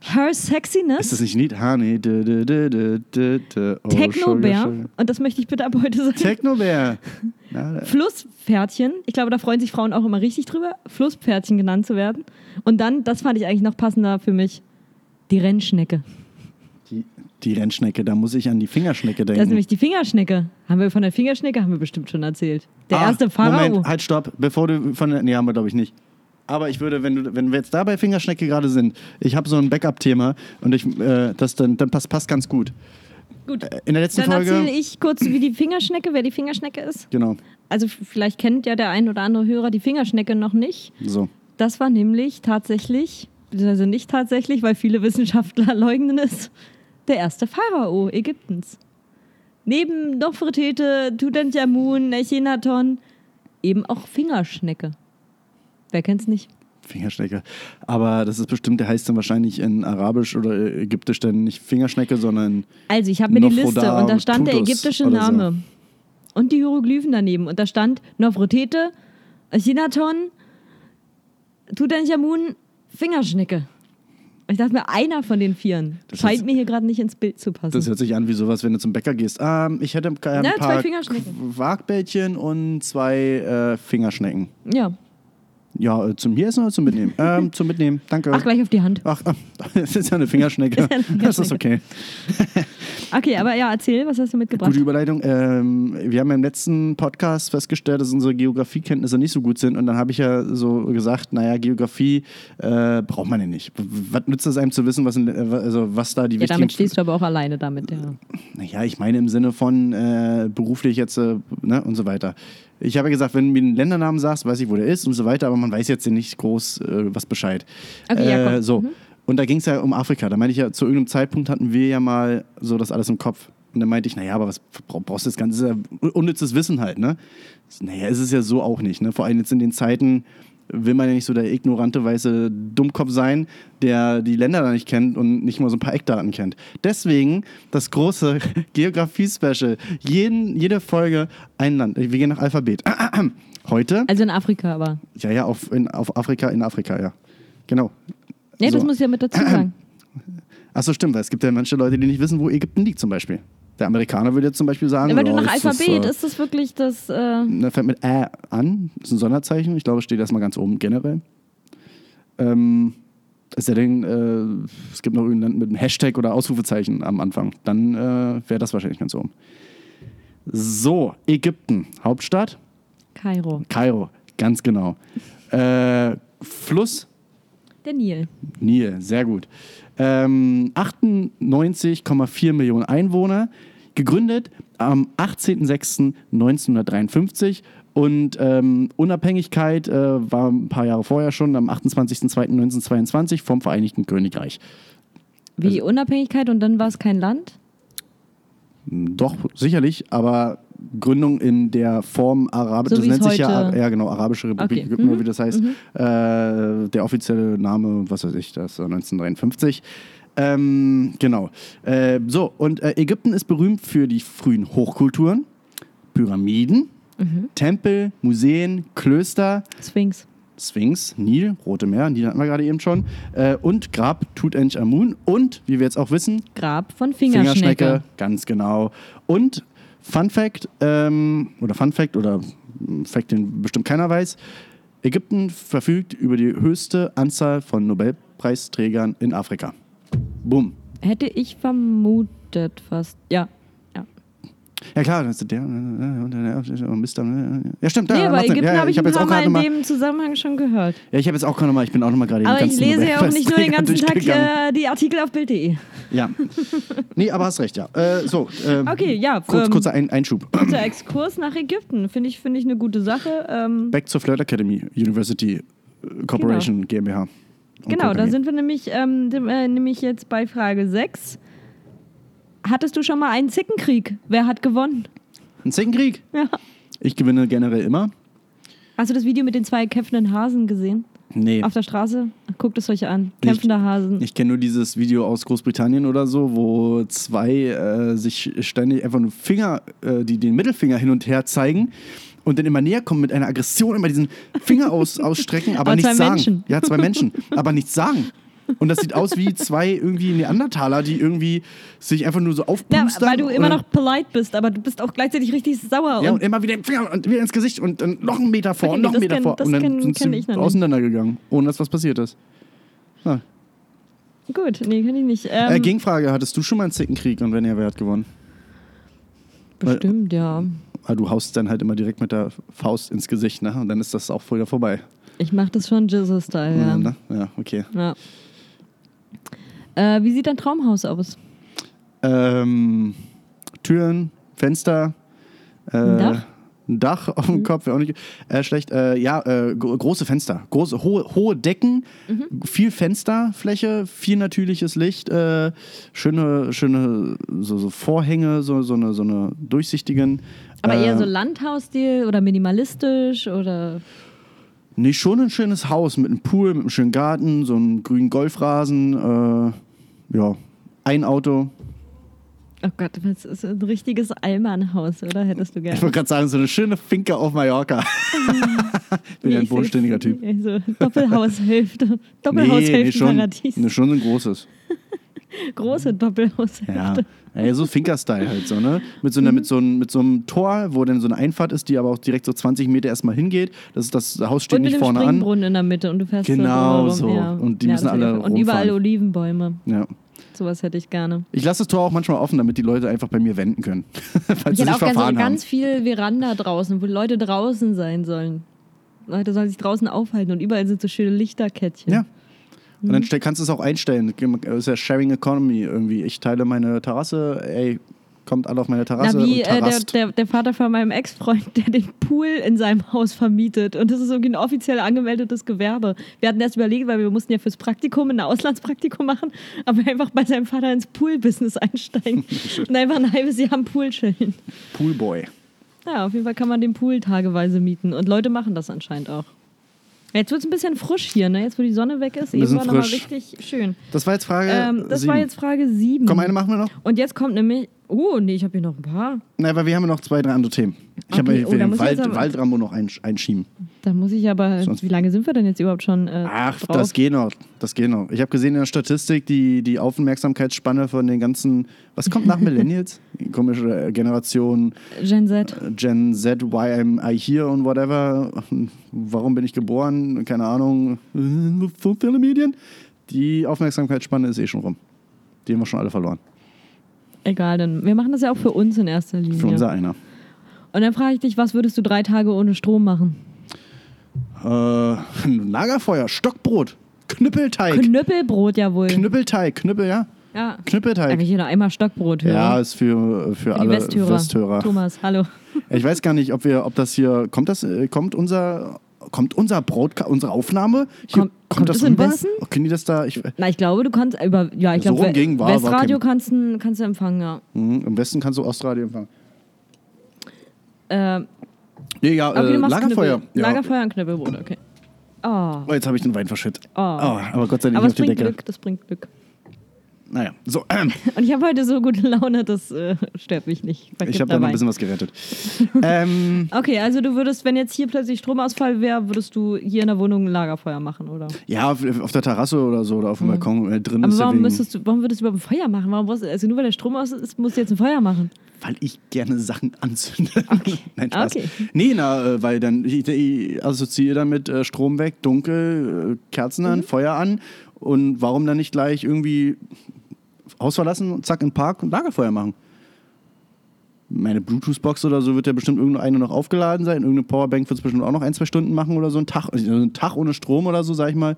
Her Sexiness, Ist das nicht Lied? Honey, dü, dü, dü, dü, dü. Oh, Sugar, Sugar. und das möchte ich bitte ab heute sagen. Techno-Bär. <laughs> Na, Flusspferdchen. Ich glaube, da freuen sich Frauen auch immer richtig drüber, Flusspferdchen genannt zu werden. Und dann, das fand ich eigentlich noch passender für mich, die Rennschnecke. Die, Die Rennschnecke, da muss ich an die Fingerschnecke denken. Das ist nämlich die Fingerschnecke. Haben wir von der Fingerschnecke, haben wir bestimmt schon erzählt. Der Ah, erste Pharao. Moment, halt, stopp. Bevor du von der. Nee, haben wir, glaube ich, nicht. Aber ich würde, wenn, du, wenn wir jetzt da bei Fingerschnecke gerade sind, ich habe so ein Backup-Thema und ich, äh, das dann, dann passt, passt ganz gut. Gut. Äh, In der letzten Dann Folge. erzähle ich kurz, wie die Fingerschnecke, wer die Fingerschnecke ist. Genau, Also vielleicht kennt ja der ein oder andere Hörer die Fingerschnecke noch nicht. so. Das war nämlich tatsächlich, beziehungsweise nicht tatsächlich, weil viele Wissenschaftler <laughs> leugnen es, der erste Pharao Ägyptens. Neben Nofretete, Tutanchamun, Echinatron eben auch Fingerschnecke. Wer kennt's nicht? Fingerschnecke. Aber das ist bestimmt, der heißt dann wahrscheinlich in Arabisch oder äh, Ägyptisch dann nicht Fingerschnecke, sondern. Also ich habe mir die Liste und da stand der Tutus ägyptische oder so. Name. Und die Hieroglyphen daneben. Und da stand Nofretete, Echinaton, Tutanchamun, Fingerschnecke. Ich dachte mir, einer von den Vieren Das scheint mir hier gerade nicht ins Bild zu passen. Das hört sich an wie sowas, wenn du zum Bäcker gehst. Ähm, ich hätte ein Ja, zwei paar. Wagbällchen und zwei äh, Fingerschnecken. ja. Ja, äh, zum hier essen oder zum Mitnehmen? <laughs> ähm, zum Mitnehmen, danke. Ach, gleich auf die Hand. Ach, ah, <laughs> das ist ja eine Fingerschnecke. <laughs> Ist ja eine Das ist okay. Okay, aber ja, erzähl, was hast du mitgebracht? Gute Überleitung. Ähm, wir haben im letzten Podcast festgestellt, dass unsere Geografiekenntnisse nicht so gut sind. Und dann habe ich ja so gesagt, naja, Geografie äh, braucht man ja nicht. Was nützt es einem zu wissen, was, in, äh, also was da die ja, damit wichtigen... stehst du aber auch alleine damit, ja. Naja, ich meine im Sinne von äh, beruflich jetzt äh, ne, und so weiter. Ich habe ja gesagt, wenn du mir einen Ländernamen sagst, weiß ich, wo der ist und so weiter, aber man weiß jetzt ja nicht groß äh, was Bescheid. Okay, ja, komm. äh, so. Mhm. Und da ging es ja um Afrika. Da meinte ich ja, zu irgendeinem Zeitpunkt hatten wir ja mal so das alles im Kopf. Und dann meinte ich, naja, aber was bra- brauchst du das Ganze? Das ist ja unnützes Wissen halt, ne? Naja, ist es ja so auch nicht, ne? Vor allem jetzt in den Zeiten will man ja nicht so der ignorante weiße Dummkopf sein, der die Länder da nicht kennt und nicht mal so ein paar Eckdaten kennt. Deswegen das große <laughs> Geografie-Special. Jeden, jede Folge ein Land. Wir gehen nach Alphabet. <clears throat> Heute, Also in Afrika aber. ja, ja, auf, in, auf Afrika, in Afrika, ja. Genau. Ja, das So. muss ich ja mit dazu sagen. <clears throat> Achso, stimmt, weil es gibt ja manche Leute, die nicht wissen, wo Ägypten liegt zum Beispiel. Der Amerikaner würde jetzt zum Beispiel sagen, Ja, weil du ja, nach ist Alphabet, das, ist das wirklich das. Äh, äh, da fängt mit Ä an, das ist ein Sonderzeichen. Ich glaube, steht erstmal ganz oben generell. Ähm, ist ja denn, äh, es gibt noch irgendein mit einem Hashtag oder Ausrufezeichen am Anfang. Dann äh, wäre das wahrscheinlich ganz oben. So, Ägypten, Hauptstadt, Kairo. Kairo, ganz genau. Äh, Fluss, Der Nil. Nil, sehr gut. Ähm, 98,4 Millionen Einwohner, gegründet am 18.06.1953 und ähm, Unabhängigkeit äh, war ein paar Jahre vorher schon, am 28.02.1922 vom Vereinigten Königreich. Wie Also Unabhängigkeit und dann war es kein Land? Doch, sicherlich, aber Gründung in der Form Arabisch, So das nennt sich ja, ja genau, Arabische Republik Okay, Ägypten, mhm, wie das heißt. Äh, der offizielle Name, was weiß ich, das war 1953. Ähm, genau. Äh, so, und äh, Ägypten ist berühmt für die frühen Hochkulturen, Pyramiden, Mhm. Tempel, Museen, Klöster, Sphinx. Sphinx, Nil, Rote Meer, Nil hatten wir gerade eben schon, äh, und Grab Tutanchamun und, wie wir jetzt auch wissen, Grab von Fingerschnecke. ganz genau. Und Fun Fact, ähm, oder Fun Fact, oder Fact, den bestimmt keiner weiß, Ägypten verfügt über die höchste Anzahl von Nobelpreisträgern in Afrika. Boom. Hätte ich vermutet fast. Ja. ja. Ja klar, das ist der, und der, und Mr. Ja stimmt, Nee, ja, aber. Ägypten ja, habe ich, hab ein paar auch Mal in dem Zusammenhang schon gehört. ja, ich habe jetzt auch gerade mal, ich bin auch noch mal gerade Aber ich lese ja auch nicht nur den ganzen <laughs> Tag äh, die Artikel auf Bild.de. Ja. Nee, aber hast recht, ja. Äh, so, ähm, Okay, ja. kurz, ähm, kurzer Ein Einschub. Kurzer Exkurs nach Ägypten. Finde ich, find ich eine gute Sache. Ähm, Back zur Flirt Academy University äh, Corporation GmbH. Genau, da sind wir nämlich, ähm, äh, nämlich jetzt bei Frage 6. Hattest du schon mal einen Zickenkrieg? Wer hat gewonnen? Ein Zickenkrieg. Ja. Ich gewinne generell immer. Hast du das Video mit den zwei kämpfenden Hasen gesehen? Nee. Auf der Straße? Guckt es euch an. Kämpfende Hasen. Ich kenne nur dieses Video aus Großbritannien oder so, wo zwei äh, sich ständig einfach nur Finger, äh, die den Mittelfinger hin und her zeigen und dann immer näher kommen mit einer Aggression, immer diesen Finger aus, <laughs> ausstrecken, aber, Aber nichts zwei sagen. Menschen. Ja, zwei Menschen, <laughs> aber nichts sagen. Und das sieht aus wie zwei irgendwie Neandertaler, die irgendwie sich einfach nur so Ja, aufplustern. weil du immer noch polite bist, aber du bist auch gleichzeitig richtig sauer. Ja, und und immer wieder den Finger und wieder ins Gesicht und dann noch einen Meter vor Okay, und noch einen Meter kenn- vor. und dann kenn- sind sie auseinandergegangen, ohne dass was passiert ist. Ja. Gut, nee, kann ich nicht. Ähm, Äh, Gegenfrage, hattest du schon mal einen Zickenkrieg und wenn ja, wer hat gewonnen? bestimmt, ja. Ah, du haust dann halt immer direkt mit der Faust ins Gesicht, ne? Und dann ist das auch wieder vorbei. Ich mach das schon Jizzle-Style, ja. ne? ja okay. ja. Äh, wie sieht dein Traumhaus aus? Ähm, Türen, Fenster, äh, Ein Dach? Mhm. ein Dach auf dem Kopf, wäre auch nicht äh, schlecht. Äh, ja, äh, gro- große Fenster, große, hohe, hohe Decken, Mhm. viel Fensterfläche, viel natürliches Licht, äh, schöne, schöne so, so Vorhänge, so, so, eine, so eine durchsichtigen. Aber äh, eher so Landhausstil oder minimalistisch oder. Nee, schon ein schönes Haus mit einem Pool, mit einem schönen Garten, so einem grünen Golfrasen, äh, ja, ein Auto. Oh Gott, das ist ein richtiges Allmannhaus, oder? Hättest du Ich gerne. wollte gerade sagen, so eine schöne Finke auf Mallorca. <laughs> Bin ja ein Ich seh's- bodenständiger Typ. Also Doppelhaushälfte. Nee, nee, schon, Doppelhaushälftenparadies. nee, schon ein großes. <laughs> <laughs> Große Doppelhaushälfte. Ja. Ey, so Finker-Style halt so, ne? Mit so, einer, Mhm. mit, so einem, mit so einem Tor, wo dann so eine Einfahrt ist, die aber auch direkt so 20 Meter erstmal hingeht. Das, ist das Haus steht Und nicht vorne an. Springbrunnen in der Mitte und du fährst Genau so. drumherum, Ja. Und die müssen das hätte alle ich- Und überall rumfahren. Olivenbäume. Ja. Sowas hätte ich gerne. Ich lasse das Tor auch manchmal offen, damit die Leute einfach bei mir wenden können. <laughs> Falls Ich sie hätte sich auch gerne so ganz viel Veranda draußen, wo Leute draußen sein sollen. Leute sollen sich draußen aufhalten und überall sind so schöne Lichterkettchen. Ja. Und Mhm. dann stell- kannst du es auch einstellen. Das ist ja Sharing Economy irgendwie. Ich teile meine Terrasse, ey, kommt alle auf meine Terrasse Na, wie und äh, der, der, der Vater von meinem Ex-Freund, <laughs> der den Pool in seinem Haus vermietet. Und das ist irgendwie ein offiziell angemeldetes Gewerbe. Wir hatten erst überlegt, weil wir mussten ja fürs Praktikum ein Auslandspraktikum machen, aber einfach bei seinem Vater ins Pool-Business einsteigen <laughs> und einfach ein halbes Jahr am Pool chillen. Poolboy. Ja, auf jeden Fall kann man den Pool tageweise mieten. Und Leute machen das anscheinend auch. Jetzt wird es ein bisschen frisch hier, ne? Jetzt, wo die Sonne weg ist. Eben war nochmal richtig schön. Das war jetzt Frage. Ähm, das sieben. war jetzt Frage 7. Komm, eine machen wir noch. Und jetzt kommt nämlich. Oh, nee, ich habe hier noch ein paar. Nein, weil wir haben noch zwei, drei andere Themen. Ich Okay, habe oh, den Wald, aber- Waldrambo noch einsch einschieben. Da muss ich aber. Sonst- wie lange sind wir denn jetzt überhaupt schon äh, Ach, drauf? das geht noch. Das geht noch. Ich habe gesehen in der Statistik, die, die Aufmerksamkeitsspanne von den ganzen. Was kommt nach <laughs> Millennials? Komische äh, Generation Gen Z. äh, Gen Z, why am I here und whatever. Warum bin ich geboren? Keine Ahnung. Soziale Medien. Die Aufmerksamkeitsspanne ist eh schon rum. Die haben wir schon alle verloren. Egal, dann. Wir machen das ja auch für uns in erster Linie. Für unser einer. Und dann frage ich dich, was würdest du drei Tage ohne Strom machen? Äh, <laughs> Lagerfeuer, Stockbrot, Knüppelteig. Knüppelbrot, jawohl. Knüppelteig, Knüppel, ja. ja. Knüppelteig. Eigentlich jeder einmal Stockbrot hören. Ja, ist für, für, Für alle Westhörer. Westhörer. Thomas, hallo. <laughs> Ich weiß gar nicht, ob wir, ob das hier, kommt das, äh, kommt unser, kommt unser Broadcast, unsere Aufnahme? Hier, Kommt- kommt es im rüber? Westen? Oh, Können die das da, ich, Na, ich glaube, du kannst über. Ja, ich So glaube, ging, war- war Westradio kannst, du- kannst du empfangen, ja. Mhm, im Westen kannst du Ostradio empfangen. Äh, Nee, ja, okay, äh, Lagerfeuer. Knüppel. Ja. Lagerfeuer und Knüppelbrot, okay. Oh. Oh, jetzt habe ich den Wein verschüttet. Oh. aber Gott sei Dank Aber auf die bringt Decke. Glück, das bringt Glück. Naja, so, ähm, <laughs> Und ich habe heute so gute Laune, das äh, stört mich nicht. Vergibt ich habe da noch dabei. ein bisschen was gerettet. <laughs> ähm, Okay, also du würdest, wenn jetzt hier plötzlich Stromausfall wäre, würdest du hier in der Wohnung ein Lagerfeuer machen, oder? ja, auf, auf der Terrasse oder so oder auf dem Balkon äh, drin Mhm. Aber ja warum, wegen, müsstest du, warum würdest du überhaupt ein Feuer machen? Warum brauchst, also nur weil der Strom aus ist, musst du jetzt ein Feuer machen. Weil ich gerne Sachen anzünde. <laughs> Nein, Spaß. Okay. Nee, na, äh, weil dann, ich, ich assoziiere damit äh, Strom weg, dunkel, äh, Kerzen Mhm. an, Feuer an. Und warum dann nicht gleich irgendwie Haus verlassen und zack in den Park und Lagerfeuer machen? Meine Bluetooth-Box oder so wird ja bestimmt irgendeine noch aufgeladen sein. Irgendeine Powerbank wird es bestimmt auch noch ein, zwei Stunden machen oder so. Ein Tag, also ein Tag ohne Strom oder so, sag ich mal.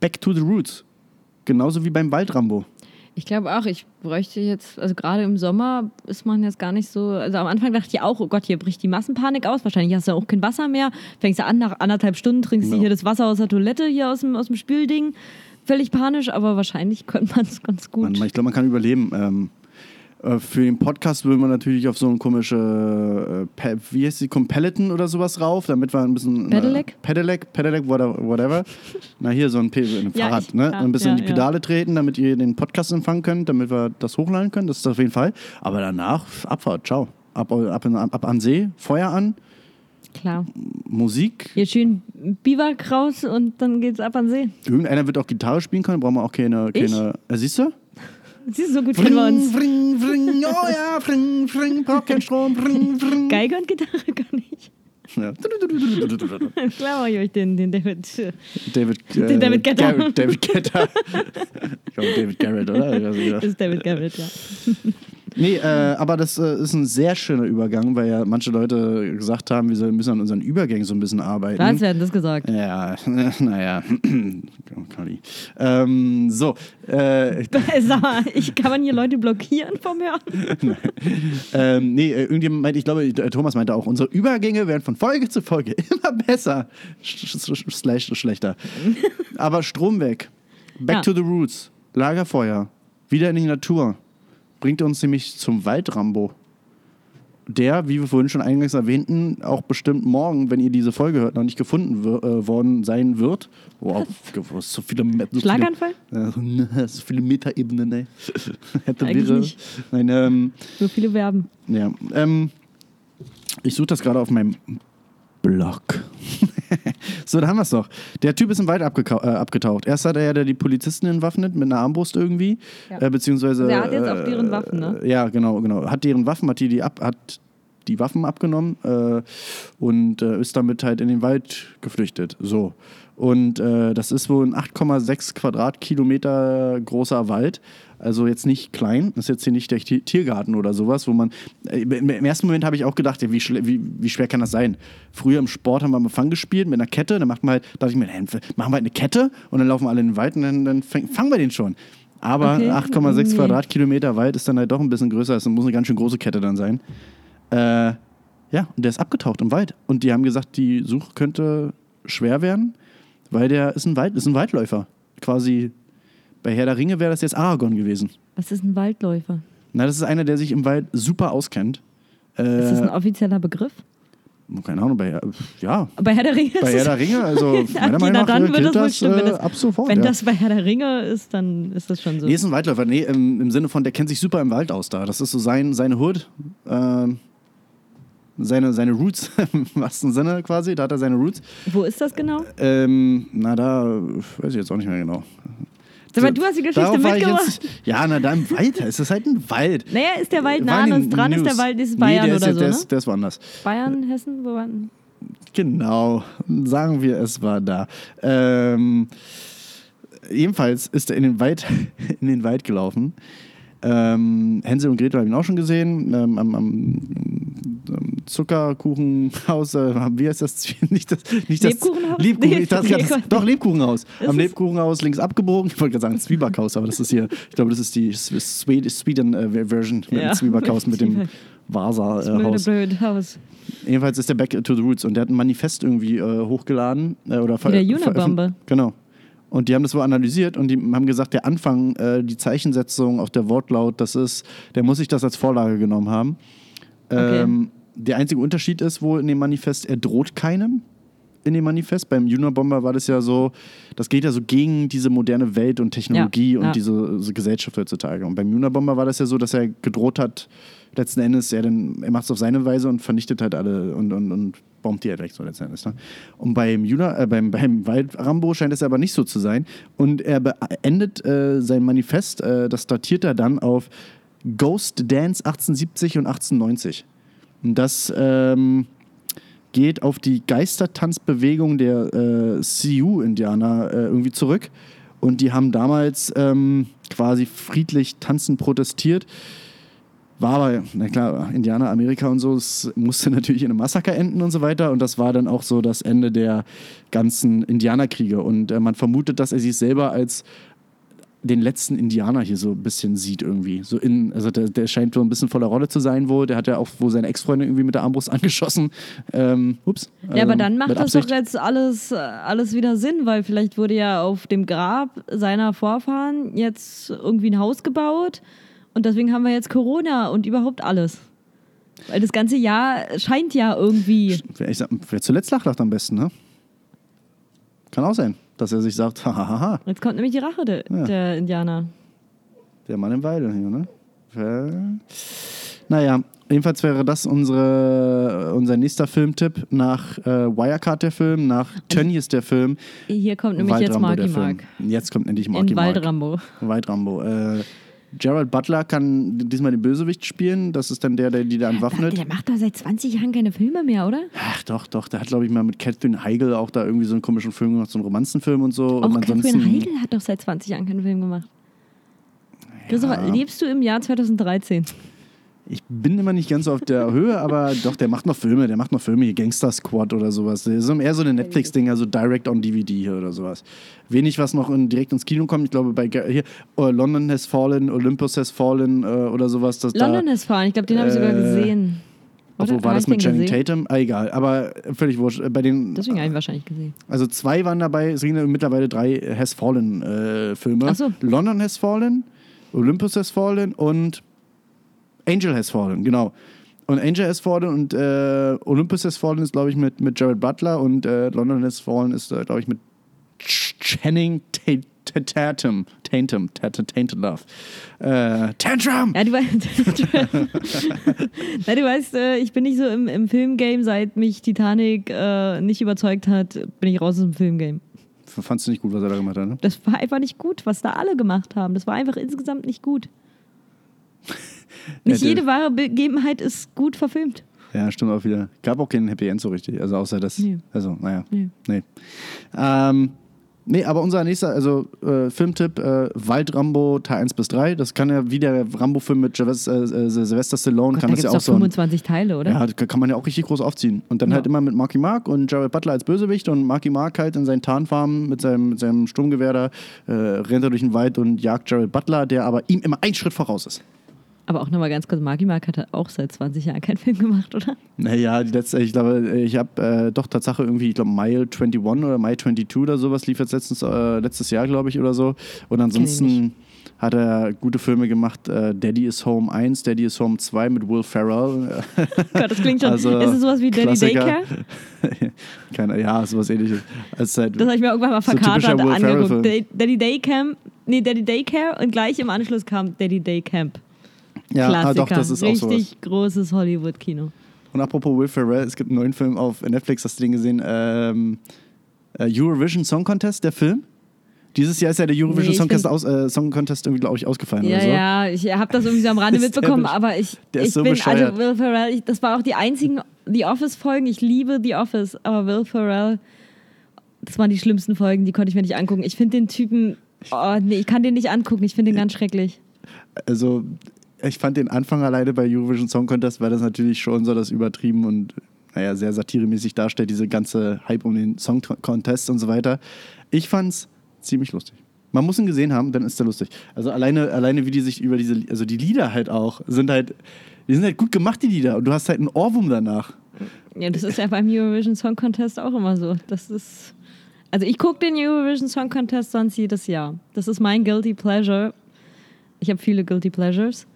Back to the roots. Genauso wie beim Waldrambo. Ich glaube auch, ich bräuchte jetzt, also gerade im Sommer ist man jetzt gar nicht so, also am Anfang dachte ich auch, oh Gott, hier bricht die Massenpanik aus, wahrscheinlich hast du auch kein Wasser mehr, fängst du an, nach anderthalb Stunden trinkst du Genau. hier das Wasser aus der Toilette, hier aus dem, aus dem Spülding, völlig panisch, aber wahrscheinlich könnte man es ganz gut. Man, ich glaube, man kann überleben. Ähm, äh, für den Podcast will man natürlich auf so ein komische, äh, wie heißt die, Peloton oder sowas rauf, damit wir ein bisschen... Pedelec? Äh, Pedelec, Pedelec, whatever. whatever. Na, hier so ein, ein Ja, Fahrrad, ich- ne? ja, ein bisschen ja, in die Pedale treten, damit ihr den Podcast empfangen könnt, damit wir das hochladen können, das ist auf jeden Fall. Aber danach, Abfahrt, ciao. Ab, ab, ab, ab an See, Feuer an, Klar. Musik. Hier schön Biwak raus und dann geht's ab an See. Irgendeiner wird auch Gitarre spielen können, brauchen wir auch keine... Ich? keine äh, siehst du? <laughs> Siehst du, so gut kennen wir uns. Vring, vring, oh ja, vring, vring, braucht kein Strom, vring, <laughs> vring. Geige und Gitarre gar nicht. Ja. <laughs> Klar mache ich euch den, den David. David, äh, Den David. Garrett, David Guetta. ich glaube, David Garrett, oder? Ich. Das ist David Garrett, ja. Nee, äh, aber das äh, ist ein sehr schöner Übergang, weil ja manche Leute gesagt haben, wir sollen- müssen an unseren Übergängen so ein bisschen arbeiten. Was werden das gesagt? Ja, <laughs> naja. Kali. Ähm, so, äh, <laughs> Sag mal, ich kann man hier Leute blockieren vom Hören? <laughs> ähm, nee, äh, irgendjemand meinte, ich glaube, äh, Thomas meinte auch, unsere Übergänge werden von Folge zu Folge immer besser, sch- slash schlechter. Aber Strom weg, back Ja. to the roots, Lagerfeuer, wieder in die Natur, bringt uns nämlich zum Waldrambo. Der, wie wir vorhin schon eingangs erwähnten, auch bestimmt morgen, wenn ihr diese Folge hört, noch nicht gefunden äh, worden sein wird. Wow, so viele, so viele Schlaganfall? ja, so <laughs> viele Metaebenen, ey. <laughs> Hätte Eigentlich wäre. nicht. Nein, ähm, So viele Verben. ja. Ähm, ich suche das gerade auf meinem Blog. <laughs> so, da haben wir es doch. Der Typ ist im Wald äh, abgetaucht. Erst hat er ja der die Polizisten entwaffnet mit einer Armbrust irgendwie. Ja. Äh, beziehungsweise. Der hat jetzt auch äh, deren Waffen, ne? Ja, genau, genau. Hat deren Waffen, hat die, die ab, hat die Waffen abgenommen äh, und äh, ist damit halt in den Wald geflüchtet. So. Und äh, das ist wohl ein 8,6 Quadratkilometer großer Wald. Also jetzt nicht klein, das ist jetzt hier nicht der Ti- Tiergarten oder sowas, wo man. Äh, Im ersten Moment habe ich auch gedacht, wie, wie, wie schwer kann das sein? Früher im Sport haben wir mal Fang gespielt mit einer Kette, dann macht man halt, dachte ich mir, machen wir halt eine Kette und dann laufen alle in den Wald und dann, dann fang, fangen wir den schon. Aber Okay. 8,6 Nee. Quadratkilometer Wald ist dann halt doch ein bisschen größer, es muss eine ganz schön große Kette dann sein. Äh, ja, und der ist abgetaucht im Wald. Und die haben gesagt, die Suche könnte schwer werden, weil der ist ein, Wald, ist ein Waldläufer. Quasi bei Herr der Ringe wäre das jetzt Aragorn gewesen. Was ist ein Waldläufer? Na, das ist einer, der sich im Wald super auskennt. Äh, Ist das ein offizieller Begriff? keine Ahnung, bei, ja, Bei Herr der Ringe bei Herr der Ringe, also <laughs> meiner Meinung na nach dann gilt das das wenn äh, das- ab sofort. Wenn ja. das bei Herr der Ringe ist, dann ist das schon so. Nee, ist ein Waldläufer. Nee, im, im Sinne von, der kennt sich super im Wald aus da. Das ist so sein, seine Hood. Ähm, seine, seine Roots, <laughs> im wahrsten Sinne quasi. Da hat er seine Roots. Wo ist das genau? Ähm, na, da weiß ich jetzt auch nicht mehr genau. Mal, du hast die Geschichte Darauf jetzt, <laughs> Ja, na, da im Wald. Es ist halt ein Wald. Naja, ist der Wald nah an uns dran? Ist der News. Wald ist nee, Bayern der ist, oder jetzt- so, der, ne? ist, der ist woanders. Bayern, Hessen, wo war denn? Genau, sagen wir, es war da. Ähm, jedenfalls ist er in den Wald, <laughs> in den Wald gelaufen. Ähm, Hänsel und Gretel habe ich ihn auch schon gesehen. Ähm, am, am Zuckerkuchenhaus, äh, wie heißt das? <laughs> Nicht das, nicht das Lebkuchenhaus? Lebkuchen, Nee, das, nee. doch, Lebkuchenhaus. Am Lebkuchenhaus links abgebogen. Ich wollte gerade sagen Zwiebackhaus, aber das ist hier, ich glaube, das ist die Sweden, Sweden äh, mit Ja. dem Zwiebackhaus, mit dem <laughs> Vasa-Haus. blöde Haus. Jedenfalls ist der Back to the Roots und der hat ein Manifest irgendwie äh, hochgeladen. Äh, oder Wie der veröffent- Genau. Und die haben das wohl analysiert und die haben gesagt, der Anfang, äh, die Zeichensetzung, auch der Wortlaut, das ist, der muss sich das als Vorlage genommen haben. Okay. Ähm, der einzige Unterschied ist wohl in dem Manifest, er droht keinem in dem Manifest. Beim Junabomber war das ja so, das geht ja so gegen diese moderne Welt und Technologie Ja, und ja. diese so Gesellschaft heutzutage. Und beim Junabomber war das ja so, dass er gedroht hat, letzten Endes, er, dann, er macht es auf seine Weise und vernichtet halt alle und, und, und bombt die halt weg, so letzten Endes. Ne? Und beim, Juna, äh, beim, beim Wald-Rambo scheint es aber nicht so zu sein. Und er beendet äh, sein Manifest, äh, das datiert er dann auf Ghost Dance 1870 und 1890. Und das ähm, geht auf die Geistertanzbewegung der äh, Sioux-Indianer äh, irgendwie zurück. Und die haben damals ähm, quasi friedlich tanzend protestiert. War aber, na klar, Indianer, Amerika und so, es musste <laughs> natürlich in einem Massaker enden und so weiter. Und das war dann auch so das Ende der ganzen Indianerkriege. Und äh, man vermutet, dass er sich selber als den letzten Indianer hier so ein bisschen sieht irgendwie. So in, also der, der scheint so ein bisschen voller Rolle zu sein wohl. Der hat ja auch wohl seine Ex-Freundin irgendwie mit der Armbrust <laughs> angeschossen. Ähm, ups. Ja, aber Ähm, dann macht das doch jetzt alles, äh, alles wieder Sinn, weil vielleicht wurde ja auf dem Grab seiner Vorfahren jetzt irgendwie ein Haus gebaut und deswegen haben wir jetzt Corona und überhaupt alles. Weil das ganze Jahr scheint ja irgendwie. Ich sag, wer zuletzt lacht, lacht am besten, ne? Kann auch sein, dass er sich sagt, <laughs> hahaha, Jetzt kommt nämlich die Rache de, Ja. der Indianer. der Mann im Walde hier, ne? Naja, jedenfalls wäre das unsere, unser nächster Filmtipp. Nach äh, Wirecard der Film, nach Tönnies der Film. Hier kommt nämlich jetzt Waldrambo Marky der Film. Mark. Jetzt kommt endlich Marky In Mark. Waldrambo. Waldrambo. Äh, Gerald Butler kann diesmal den Bösewicht spielen. Das ist dann der, der die da entwaffnet. Der macht doch seit 20 Jahren keine Filme mehr, oder? Ach doch, doch. Der hat, glaube ich, mal mit Catherine Heigl auch da irgendwie so einen komischen Film gemacht, so einen Romanzenfilm und so. Auch und Catherine Heigl hat doch seit 20 Jahren keinen Film gemacht. Christopher, lebst du im Jahr 2013? Ich bin immer nicht ganz auf der Höhe, aber doch, der macht noch Filme, der macht noch Filme, hier Gangster Squad oder sowas. Das ist eher so eine Netflix-Ding, also Direct on DVD hier oder sowas. Wenig, was noch in, direkt ins Kino kommt. Ich glaube, bei hier, uh, London Has Fallen, Olympus Has Fallen uh, oder sowas. Das London da, Has Fallen, ich glaube, den habe ich sogar äh, gesehen. Obwohl Oder? war das mit Channing? Tatum? Ah, egal, aber völlig wurscht. Bei den, Deswegen habe ich wahrscheinlich gesehen. also zwei waren dabei, es sind mittlerweile drei Has Fallen äh, Filme. Ach so. London Has Fallen, Olympus Has Fallen und Angel Has Fallen, genau. Und Angel Has Fallen und äh, Olympus Has Fallen ist, glaube ich, mit, mit Jared Butler und äh, London Has Fallen ist, äh, glaube ich, mit Ch- Channing Ta- Ta- Tatum. Tatum. Tatum. Tainted Love. Äh, Tantrum! Ja, du weißt, <laughs> Na, du weißt äh, ich bin nicht so im, im Filmgame, seit mich Titanic äh, nicht überzeugt hat, bin ich raus aus dem Filmgame. Fandst du nicht gut, was er da gemacht hat, ne? Das war einfach nicht gut, was da alle gemacht haben. Das war einfach insgesamt nicht gut. <laughs> Nicht jede wahre Begebenheit ist gut verfilmt. Ja, stimmt auch wieder. Gab auch keinen Happy End so richtig. Also außer das. Nee. Also, naja. Nee. Nee. Ähm, nee, aber unser nächster, also äh, Filmtipp, äh, Waldrambo Teil 1 bis 3. Das kann ja wie der Rambo-Film mit Sylvester, äh, äh, Sylvester Stallone, Gott, kann da das ja auch doch so. Ein, 25 Teile, oder? ja, kann man ja auch richtig groß aufziehen. Und dann Ja. halt immer mit Marky Mark und Jared Butler als Bösewicht und Marky Mark halt in seinen Tarnfarmen mit seinem, mit seinem Sturmgewehr da äh, rennt er durch den Wald und jagt Jared Butler, der aber ihm immer einen Schritt voraus ist. Aber auch nochmal ganz kurz, Marky Mark hat auch seit 20 Jahren keinen Film gemacht, oder? Naja, die letzte, ich glaube, ich habe äh, doch Tatsache irgendwie, ich glaube, Mile 21 oder Mile 22 oder sowas lief jetzt letztens, äh, letztes Jahr, glaube ich, oder so. Und ansonsten hat er gute Filme gemacht. Äh, Daddy is Home 1, Daddy is Home 2 mit Will Ferrell. <laughs> Gott, das klingt schon. Also, ist es sowas wie Daddy Klassiker. Daycare? <laughs> Keine, ja, sowas ähnliches. Also halt, Das habe ich mir irgendwann mal So verkatert Will angeguckt. Day- Daddy Daycamp, nee, Daddy Daycare und gleich im Anschluss kam Daddy Daycamp. Ja, Klassiker. ah, doch, das ist auch sowas. Richtig großes Hollywood-Kino. Und apropos Will Ferrell, es gibt einen neuen Film auf Netflix, hast du den gesehen? Ähm, äh, Eurovision Song Contest, der Film. Dieses Jahr ist ja der Eurovision Nee, Song, Contest aus, äh, Song Contest irgendwie, glaube ich, ausgefallen Ja, oder so. ja, ich habe das irgendwie so am Rande <laughs> mitbekommen, aber ich, der ist ich so bin, bescheuert. also Will Ferrell, ich, das war auch die einzigen The Office-Folgen. Ich liebe The Office, aber Will Ferrell, das waren die schlimmsten Folgen, die konnte ich mir nicht angucken. Ich finde den Typen, oh, nee, ich kann den nicht angucken, ich finde den ganz schrecklich. Also, ich fand den Anfang alleine bei Eurovision Song Contest, weil das natürlich schon so das übertrieben und naja, sehr satiremäßig darstellt, diese ganze Hype um den Song Contest und so weiter. Ich fand's ziemlich lustig. Man muss ihn gesehen haben, dann ist er lustig. Also alleine, alleine wie die sich über diese, also die Lieder halt auch, sind halt, die sind halt gut gemacht, die Lieder. Und du hast halt einen Ohrwurm danach. Ja, das ist ja beim Eurovision Song Contest auch immer so. Das ist. Also ich gucke den Eurovision Song Contest sonst jedes Jahr. Das ist mein Guilty Pleasure. Ich habe viele Guilty Pleasures.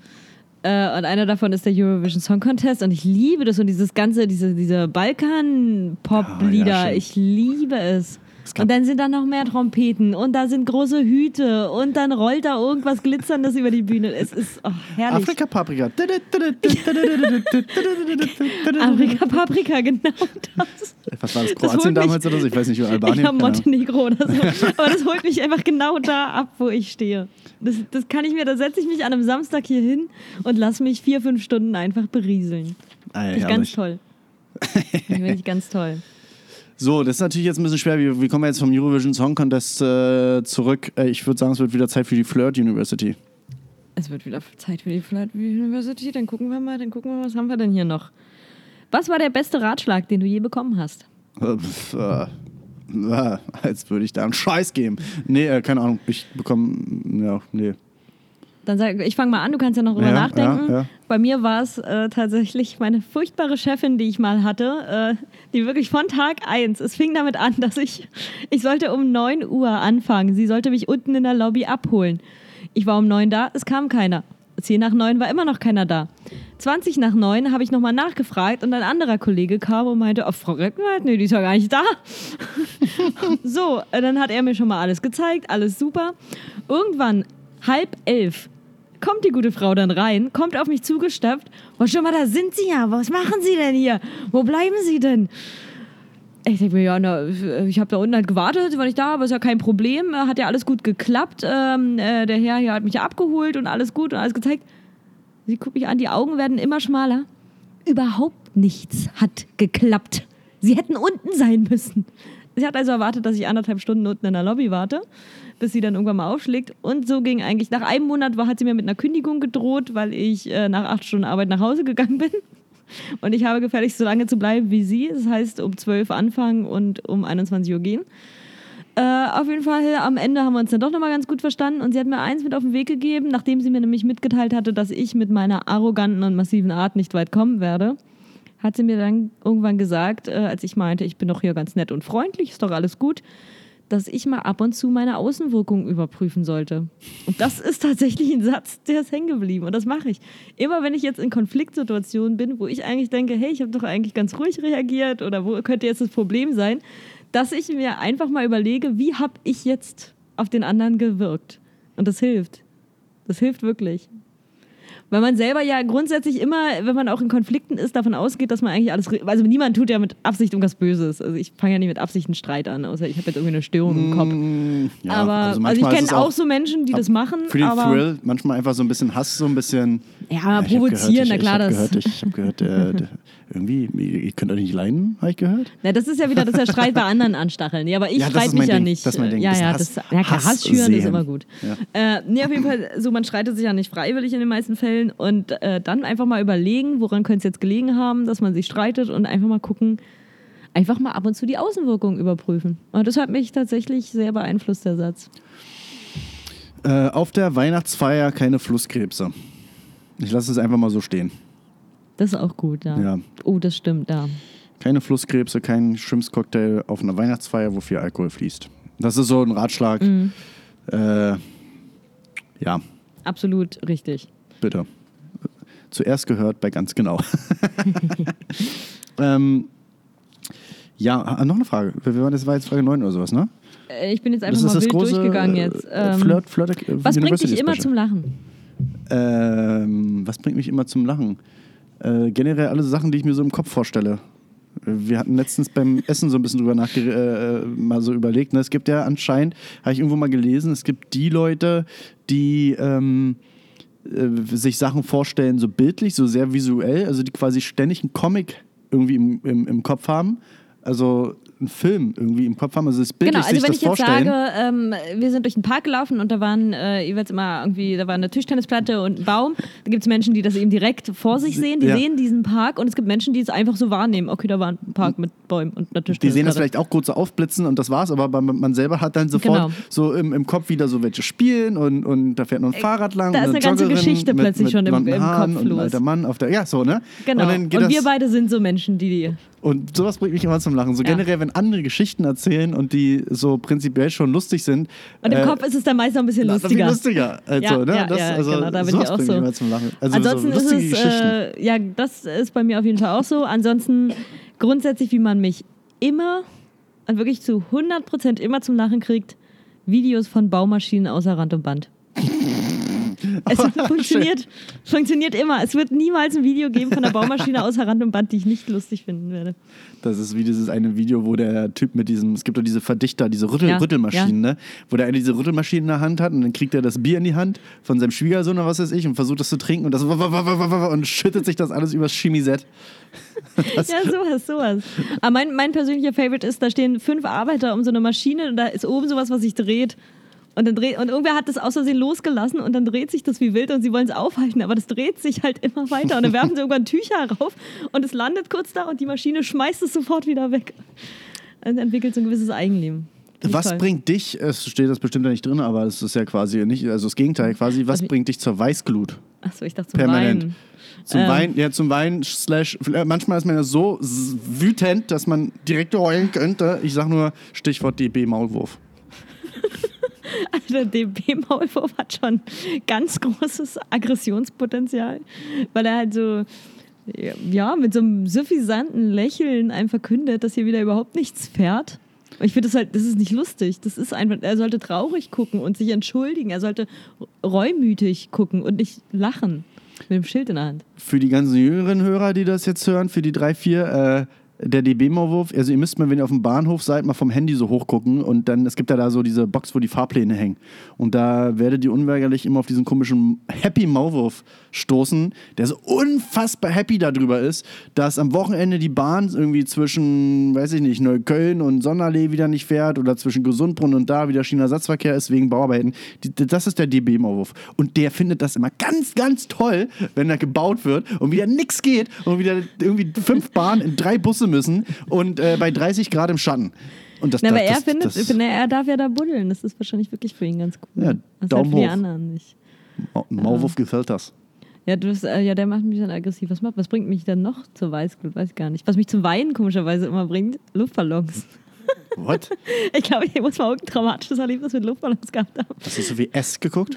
Äh, und einer davon ist der Eurovision Song Contest. Und ich liebe das und dieses ganze, diese, diese Balkan-Pop-Lieder. Ja, ja, ich liebe es. Und dann sind da noch mehr Trompeten und da sind große Hüte und dann rollt da irgendwas Glitzerndes über die Bühne. Es ist oh, herrlich. Afrika Paprika. Afrika Paprika, genau das. Was war das? Das Kroatien mich- damals oder so? Ich weiß nicht, Albanien. Ich habe. Montenegro oder so. Aber das holt mich einfach genau da ab, wo ich stehe. Das, das kann ich mir, da setze ich mich an einem Samstag hier hin und lasse mich vier, fünf Stunden einfach berieseln. Ah, Das ist ja, ganz toll. Das finde ich ganz toll. So, das ist natürlich jetzt ein bisschen schwer. Wir, wir kommen jetzt vom Eurovision Song Contest äh, zurück. Äh, ich würde sagen, es wird wieder Zeit für die Flirt University. Es wird wieder Zeit für die Flirt University. Dann gucken wir mal, dann gucken wir was haben wir denn hier noch? Was war der beste Ratschlag, den du je bekommen hast? Äh, äh, äh, als würde ich da einen Scheiß geben. Nee, äh, keine Ahnung. Ich bekomme, ja, nee. Dann sag ich fange mal an, du kannst ja noch drüber Ja, nachdenken. ja, ja. Bei mir war es äh, tatsächlich meine furchtbare Chefin, die ich mal hatte, äh, die wirklich von Tag eins. es fing damit an, <laughs> dass ich, ich sollte um 9 Uhr anfangen. Sie sollte mich unten in der Lobby abholen. Ich war um 9 da, es kam keiner. 10 nach 9 war immer noch keiner da. 20 nach 9 habe ich nochmal nachgefragt und ein anderer Kollege kam und meinte, oh, Frau Reckenwald, nee, die ist ja gar nicht da. <laughs> so, äh, dann hat er mir schon mal alles gezeigt, alles super. Irgendwann, halb elf, kommt die gute Frau dann rein, kommt auf mich zugestapft. Oh, schon mal, da sind Sie ja. Was machen Sie denn hier? Wo bleiben Sie denn? Ich denke mir, ja, na, ich habe da unten halt gewartet, war nicht da, aber ist ja kein Problem. Hat ja alles gut geklappt. Ähm, äh, der Herr hier hat mich abgeholt und alles gut und alles gezeigt. Sie guckt mich an, die Augen werden immer schmaler. Überhaupt nichts hat geklappt. Sie hätten unten sein müssen. Sie hat also erwartet, dass ich anderthalb Stunden unten in der Lobby warte, bis sie dann irgendwann mal aufschlägt. Und so ging eigentlich, nach einem Monat war, hat sie mir mit einer Kündigung gedroht, weil ich äh, nach acht Stunden Arbeit nach Hause gegangen bin. <laughs> Und ich habe gefälligst so lange zu bleiben wie sie. Das heißt, um 12 anfangen und um 21 Uhr gehen. Äh, auf jeden Fall, am Ende haben wir uns dann doch nochmal ganz gut verstanden. Und sie hat mir eins mit auf den Weg gegeben, nachdem sie mir nämlich mitgeteilt hatte, dass ich mit meiner arroganten und massiven Art nicht weit kommen werde hat sie mir dann irgendwann gesagt, äh, als ich meinte, ich bin doch hier ganz nett und freundlich, ist doch alles gut, dass ich mal ab und zu meine Außenwirkung überprüfen sollte. Und das ist tatsächlich ein Satz, der ist hängen geblieben. Und das mache ich. Immer wenn ich jetzt in Konfliktsituationen bin, wo ich eigentlich denke, hey, ich habe doch eigentlich ganz ruhig reagiert oder wo könnte jetzt das Problem sein, dass ich mir einfach mal überlege, wie habe ich jetzt auf den anderen gewirkt. Und das hilft. Das hilft wirklich. Weil man selber ja grundsätzlich immer, wenn man auch in Konflikten ist, davon ausgeht, dass man eigentlich alles. Also niemand tut ja mit Absicht irgendwas Böses. Also ich fange ja nicht mit Absicht einen Streit an, außer ich habe jetzt irgendwie eine Störung im Kopf. Mm, ja, aber also, also ich kenne auch, so Menschen, die das machen. Für den Thrill manchmal einfach so ein bisschen Hass, so ein bisschen. Ja, provozieren, na klar, ich, das. Gehört, ich habe gehört, äh, <laughs> irgendwie, ihr könnt euch nicht leiden, habe ich gehört. Na, das ist ja wieder, das ist ja Streit bei anderen anstacheln. Nee, aber ich <laughs> ja, streite mich ja Ding. nicht. Das ist mein Ding. Ja, ja, das, das, ja klar, Hass, schüren sehen. ist immer gut. Ja. Äh, nee, auf jeden Fall, so man streitet sich ja nicht freiwillig in den meisten Fällen und äh, dann einfach mal überlegen, woran könnte es jetzt gelegen haben, dass man sich streitet und einfach mal gucken, einfach mal ab und zu die Außenwirkung überprüfen. Und das hat mich tatsächlich sehr beeinflusst, der Satz. Äh, auf der Weihnachtsfeier keine Flusskrebse. Ich lasse es einfach mal so stehen. Das ist auch gut, ja. Ja. Oh, das stimmt, ja. Keine Flusskrebse, kein Schwimmscocktail auf einer Weihnachtsfeier, wo viel Alkohol fließt. Das ist so ein Ratschlag. Mhm. Äh, ja, Absolut richtig. bitte. Zuerst gehört bei ganz genau. <laughs> <laughs> ähm, ja, ah, noch eine Frage. Wir waren, das war jetzt Frage 9 oder sowas, ne? Äh, Ich bin jetzt einfach Das mal das wild große durchgegangen jetzt. äh, Ähm, Flirt, Flirt, äh, was bringt University dich immer Special. zum Lachen? Ähm, was bringt mich immer zum Lachen? Äh, generell alle Sachen, die ich mir so im Kopf vorstelle. Äh, Wir hatten letztens beim Essen so ein bisschen drüber nachge äh, mal so überlegt. Ne? Es gibt ja anscheinend, habe ich irgendwo mal gelesen, es gibt die Leute, die ähm, äh, sich Sachen vorstellen, so bildlich, so sehr visuell, also die quasi ständig einen Comic irgendwie im, im, im Kopf haben. Also einen Film irgendwie im Kopf haben, also das bildlich Genau, also wenn ich jetzt vorstellen. sage, ähm, wir sind durch den Park gelaufen und da waren äh, jeweils immer irgendwie, da war eine Tischtennisplatte und ein Baum. Da gibt es Menschen, die das eben direkt vor sich sehen, die Ja. sehen diesen Park und es gibt Menschen, die es einfach so wahrnehmen. Okay, da war ein Park mit Bäumen und einer Die Tischtennisplatte. sehen das vielleicht auch kurz so aufblitzen und das war's, aber man selber hat dann sofort Genau. so im, im Kopf wieder so welche spielen und, und da fährt noch ein Fahrrad lang. da und ist eine ganze Joggerin Geschichte mit, plötzlich mit schon im- im Kopf und los. alter Mann auf der. Ja, so, ne? Genau. Und, Und, wir beide sind so Menschen, die. Und sowas bringt mich immer zum Lachen. So Ja. generell, wenn andere Geschichten erzählen und die so prinzipiell schon lustig sind. Und im äh, Kopf ist es dann meist noch ein bisschen das ist lustiger. lustiger. Also, Ja, ne? ja, das, ja, also, genau, da bin ich auch so. immer zum Lachen. Also Ansonsten so ist es, äh, ja, das ist bei mir auf jeden Fall auch so. Ansonsten grundsätzlich, wie man mich immer und wirklich zu 100% immer zum Lachen kriegt, Videos von Baumaschinen außer Rand und Band. <laughs> Es <laughs> funktioniert, funktioniert immer. Es wird niemals ein Video geben von einer Baumaschine außer Rand und Band, die ich nicht lustig finden werde. Das ist wie dieses eine Video, wo der Typ mit diesem, es gibt doch diese Verdichter, diese Rüttel, Ja, Rüttelmaschinen, ne? Wo der eine diese Rüttelmaschine in der Hand hat und dann kriegt er das Bier in die Hand von seinem Schwiegersohn oder was weiß ich und versucht das zu trinken und das und schüttet sich das alles übers Chemiset. <laughs> Ja, sowas, sowas. Aber mein, mein persönlicher Favorite ist, da stehen fünf Arbeiter um so eine Maschine und da ist oben sowas, was sich dreht. Und, dann dreht, und irgendwer hat das aus Versehen losgelassen und dann dreht sich das wie wild und sie wollen es aufhalten, aber das dreht sich halt immer weiter. Und dann werfen sie irgendwann Tücher rauf und es landet kurz da und die Maschine schmeißt es sofort wieder weg. Und entwickelt so ein gewisses Eigenleben. Was toll. bringt dich, es steht das bestimmt da nicht drin, aber es ist ja quasi nicht, also das Gegenteil quasi, was Also- bringt dich zur Weißglut? Achso, ich dachte zum Permanent. Weinen. Zum Ähm. Wein, ja, zum Wein, slash, manchmal ist man ja so wütend, dass man direkt heulen könnte. Ich sag nur Stichwort DB-Maulwurf. <laughs> Also der DB-Maulwurf hat schon ganz großes Aggressionspotenzial, weil er halt so, ja, mit so einem suffisanten Lächeln einem verkündet, dass hier wieder überhaupt nichts fährt. Ich finde das halt, das ist nicht lustig. Das ist einfach, er sollte traurig gucken und sich entschuldigen. Er sollte reumütig gucken und nicht lachen. Mit dem Schild in der Hand. Für die ganzen jüngeren Hörer, die das jetzt hören, für die drei, vier, äh, der DB-Maulwurf, also ihr müsst mal, wenn ihr auf dem Bahnhof seid, mal vom Handy so hochgucken und dann, es gibt ja da so diese Box, wo die Fahrpläne hängen. Und da werdet ihr unweigerlich immer auf diesen komischen Happy Maulwurf stoßen, der so unfassbar happy darüber ist, dass am Wochenende die Bahn irgendwie zwischen, weiß ich nicht, Neukölln und Sonderlee wieder nicht fährt oder zwischen Gesundbrunnen und da wieder Schienenersatzverkehr ist wegen Bauarbeiten. Das ist der DB-Maulwurf. Und der findet das immer ganz, ganz toll, wenn da gebaut wird und wieder nichts geht und wieder irgendwie fünf Bahnen in drei Busse müssen und äh, bei 30 Grad im Schatten. Und das, Na, aber das, er das, findet, das, na, er darf ja da buddeln. Das ist wahrscheinlich wirklich für ihn ganz cool. Ja, das ist Daumen halt für die anderen nicht. Ma- Maulwurf gefällt das. Ja, du bist, äh, ja, der macht mich dann aggressiv. Was, macht, was bringt mich denn noch zur Weißglut? Weiß ich gar nicht. Was mich zum Weinen komischerweise immer bringt, Luftballons. <laughs> What? <laughs> Ich glaube, ich muss mal irgendein traumatisches Erlebnis mit Luftballons gehabt haben. Hast du so wie S geguckt?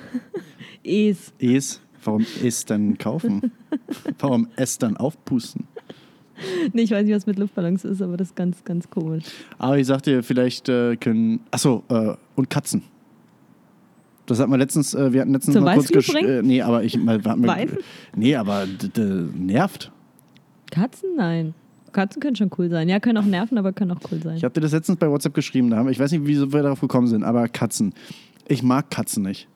Es. Es. Warum es dann kaufen? <laughs> Warum es dann aufpusten? <laughs> Nee, ich weiß nicht, was mit Luftballons ist, aber das ist ganz, ganz komisch. Aber ich sagte, vielleicht äh, können. Achso, äh, und Katzen. Das hatten wir letztens, äh, wir hatten letztens Zum mal kurz gesch- äh, Nee, aber ich mal, wir? Nee, aber nervt. Katzen? Nein. Katzen können schon cool sein. Ja, können auch nerven, aber können auch cool sein. Ich habe dir das letztens bei WhatsApp geschrieben, da haben, ich weiß nicht, wie wir darauf gekommen sind, aber Katzen. Ich mag Katzen nicht.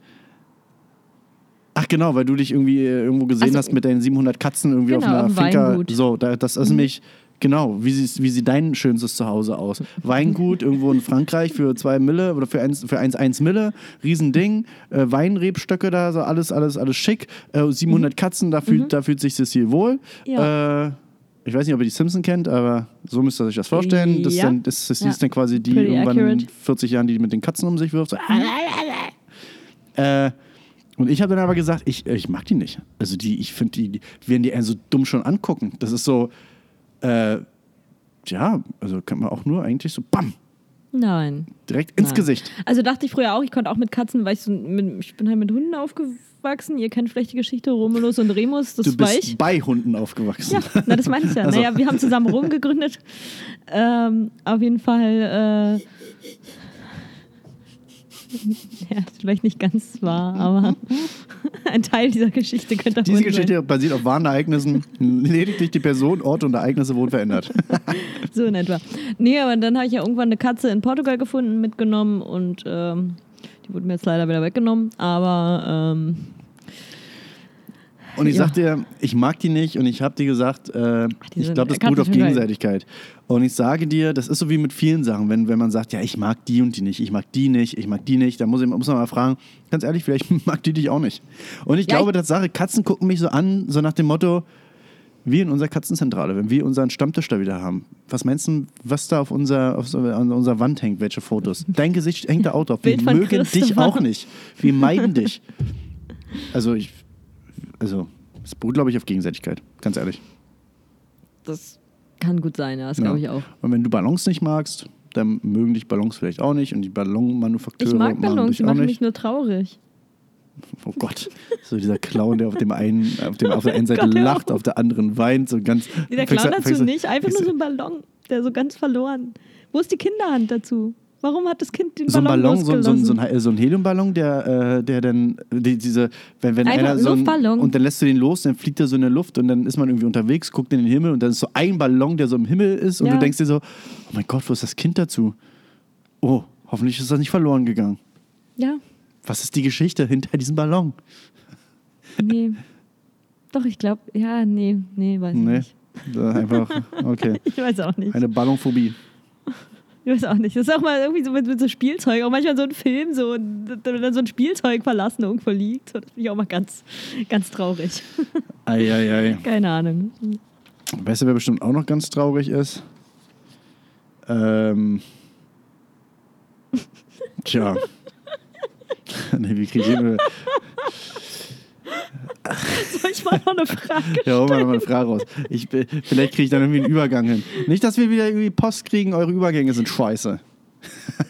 Ach genau, weil du dich irgendwie äh, irgendwo gesehen Ach so. hast mit deinen 700 Katzen irgendwie Genau, auf einer Finca. Weingut. Mhm. So, da, das ist nämlich genau, wie, sie, wie sieht dein schönstes Zuhause aus? Weingut irgendwo in Frankreich für zwei Mille oder für 1 für 1, 1 Mille, Riesending, äh, Weinrebstöcke da, so alles, alles, alles schick. Äh, 700 Katzen, da fühlt, da fühlt sich Cecile wohl. Mhm. Ja. Äh, ich weiß nicht, ob ihr die Simpson kennt, aber so müsst ihr euch das vorstellen. Das, ist Ja. dann, das, das Ja. ist dann quasi die Pretty irgendwann in accurate. 40 Jahren, die mit den Katzen um sich wirft. So. <laughs> Äh, und ich habe dann aber gesagt, ich, ich mag die nicht. Also die, ich finde die, die werden die eher so dumm schon angucken. Das ist so, äh, ja, also kann man auch nur eigentlich so, bam, Nein. direkt ins Nein. Gesicht. Also dachte ich früher auch, ich konnte auch mit Katzen, weil ich, so mit, ich bin halt mit Hunden aufgewachsen. Ihr kennt vielleicht die Geschichte Romulus und Remus, das Du war bist ich. bei Hunden aufgewachsen. Ja, na, das meine ich ja. <laughs> Also- Naja, wir haben zusammen Rom gegründet. Ähm, auf jeden Fall, äh, <laughs> ja, vielleicht nicht ganz wahr, aber <laughs> ein Teil dieser Geschichte könnte auch Diese Geschichte basiert auf wahren Ereignissen. Lediglich die Person, Ort und Ereignisse wurden verändert. sein. <laughs> So in etwa. Nee, aber dann habe ich ja irgendwann eine Katze in Portugal gefunden, mitgenommen und ähm, die wurde mir jetzt leider wieder weggenommen. Aber ähm, Und ich Ja. sag dir, ich mag die nicht und ich habe dir gesagt, äh, die ich glaube, das beruht auf sind geil. Und ich sage dir, das ist so wie mit vielen Sachen, wenn, wenn man sagt, ja, ich mag die und die nicht, ich mag die nicht, ich mag die nicht, dann muss, ich, muss man mal fragen, ganz ehrlich, vielleicht <laughs> mag die dich auch nicht. Und ich Ja, glaube, Tatsache, Katzen gucken mich so an, so nach dem Motto, wir in unserer Katzenzentrale, wenn wir unseren Stammtisch da wieder haben, was meinst du, was da auf, unser, auf so, an unserer Wand hängt, welche Fotos? Dein Gesicht hängt da auch drauf. Wir mögen dich auch nicht. Wir meiden dich. Also ich, also es beruht, glaube ich, auf Gegenseitigkeit, ganz ehrlich. das kann gut sein, ja, das glaube ich auch. Und wenn du Ballons nicht magst, dann mögen dich Ballons vielleicht auch nicht und die Ballonmanufakteure Ich mag Ballons, die machen mich nicht. nur traurig. Oh Gott, so dieser Clown, der auf dem einen, auf, dem, auf der einen <laughs> Seite Gott, lacht, auf. der anderen weint, so ganz. Nee, der Clown dazu nicht, einfach nur so ein Ballon, der so ganz verloren. Wo ist die Kinderhand dazu? Warum hat das Kind den so Ballon, Ballon, so, ein- so, so, losgelassen? ein, so ein Heliumballon, der, äh, der dann, die, diese, wenn, wenn Einfach einer ein so ein, und dann lässt du den los, dann fliegt er so in der Luft und dann ist man irgendwie unterwegs, guckt in den Himmel und dann ist so ein Ballon, der so im Himmel ist und Ja. du denkst dir so, oh mein Gott, wo ist das Kind dazu? Oh, hoffentlich ist das nicht verloren gegangen. Ja, Was ist die Geschichte hinter diesem Ballon? nee. Doch, ich glaube, ja, nee, nee, weiß ich Nee, nicht. einfach, okay. <laughs> Ich weiß auch nicht. Eine Ballonphobie. Ich weiß auch nicht. Das ist auch mal irgendwie so mit, mit so Spielzeug. Auch manchmal so ein Film, so, und dann so ein Spielzeug verlassen irgendwo liegt. So, Das finde ich auch mal ganz, ganz traurig. Eieiei. Keine Ahnung. Weißt du, wer bestimmt auch noch ganz traurig ist? Ähm. <laughs> Tja. <laughs> nee, wie kriege ich hin? <laughs> Soll ich mal noch eine Frage Ja, holen wir noch mal eine Frage raus. Ich, bin- vielleicht kriege ich dann irgendwie einen Übergang hin. Nicht, dass wir wieder irgendwie Post kriegen, eure Übergänge sind scheiße.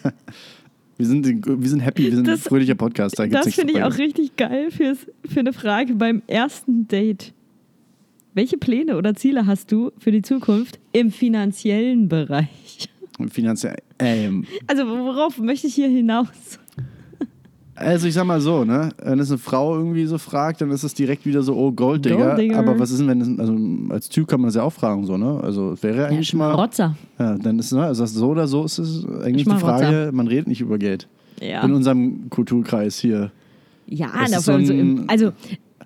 <laughs> wir, sind, wir sind happy, wir sind ein Das- fröhlicher Podcast. Da Das finde ich auch richtig geil fürs, für eine Frage beim ersten Date. Welche Pläne oder Ziele hast du für die Zukunft im finanziellen Bereich? fragen. Finanziell. Ähm, Also worauf möchte ich hier hinaus? Also ich sag mal so, ne? Wenn es eine Frau irgendwie so fragt, dann ist es direkt wieder so, oh Golddigger. Golddigger. Aber was ist denn, wenn es, also als Typ kann man das ja auch fragen, so, ne? Also es wäre eigentlich mal. Rotzer. Ja, dann ist, ne, also so oder so ist es eigentlich die. Frage, man redet nicht über Geld. Ja. In unserem Kulturkreis hier. Ja, allem so so im, also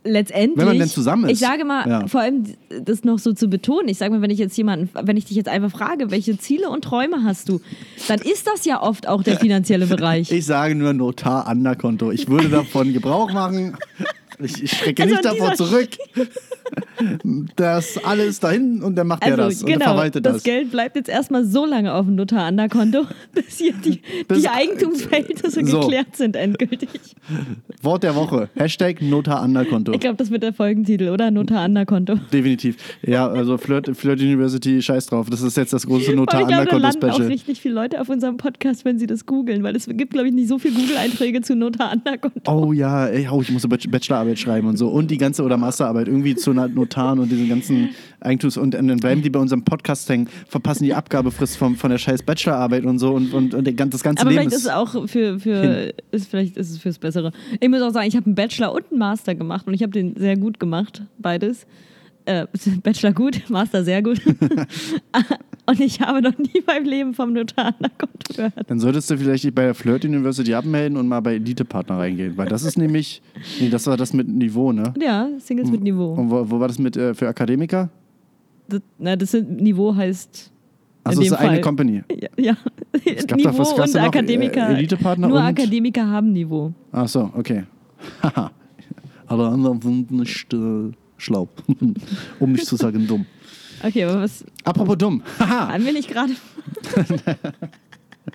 letztendlich. Wenn man denn zusammen ist. Ich sage mal, Ja. vor allem das noch so zu betonen. Ich sage mal, wenn ich jetzt jemanden, wenn ich dich jetzt einfach frage, welche Ziele und Träume hast du, dann ist das ja oft auch der finanzielle Bereich. <laughs> Ich sage nur Notar Anderkonto. Ich würde davon Gebrauch machen. <laughs> Ich, ich schrecke Also nicht davor zurück. <laughs> Das alles dahin und dann macht er Also das und der genau, verwaltet das, das. Geld bleibt jetzt erstmal so lange auf dem Notar-Anderkonto, <laughs> bis hier die, Bis- die Eigentumsverhältnisse So. geklärt sind endgültig. Wort der Woche. Hashtag Notar Anderkonto. Ich glaube, das wird der Folgentitel, oder? Notar-Anderkonto. Definitiv. Ja, also Flirt, Flirt University, scheiß drauf. Das ist jetzt das große Notar Aber ich glaube, da landen auch richtig viele Leute auf unserem Podcast, wenn sie das googeln, weil es gibt, glaube ich, nicht so viele Google-Einträge zu Notar-Anderkonto. Oh ja, ey, oh, ich muss eine Bach- Bachelorarbeit schreiben und so. Und die ganze oder Masterarbeit irgendwie zu einer Notaren und diesen ganzen Eigentums. Und dann bleiben die bei unserem Podcast hängen, verpassen die Abgabefrist vom, von der scheiß Bachelorarbeit und so. Und, und, und das ganze Aber Leben vielleicht ist es auch für, für ist, vielleicht ist es fürs Bessere. Ich muss auch sagen, ich habe einen Bachelor und einen Master gemacht und ich habe den sehr gut gemacht, beides. Äh, <laughs> Bachelor gut, Master sehr gut. <laughs> <laughs> und ich habe noch nie beim Leben vom Notar Konto gehört. Dann solltest du vielleicht bei der Flirt University abmelden und mal bei Elite-Partner reingehen. Weil das ist nämlich, nee, das war das mit Niveau, ne? Ja, Singles mit Niveau. Und wo, wo war das mit äh, für Akademiker? Das, na, das sind, Niveau heißt. Also es ist eine Fall. Company. <laughs> Ja, ja. gab Niveau doch- was und da noch? Akademiker. Äh, Elite-Partner Nur und- Akademiker haben Niveau. Ach so, okay. Haha. Alle anderen sind nicht äh, schlau. <laughs> um nicht zu sagen dumm. Okay, aber was Apropos dumm. Haha. haben wir nicht gerade. <laughs>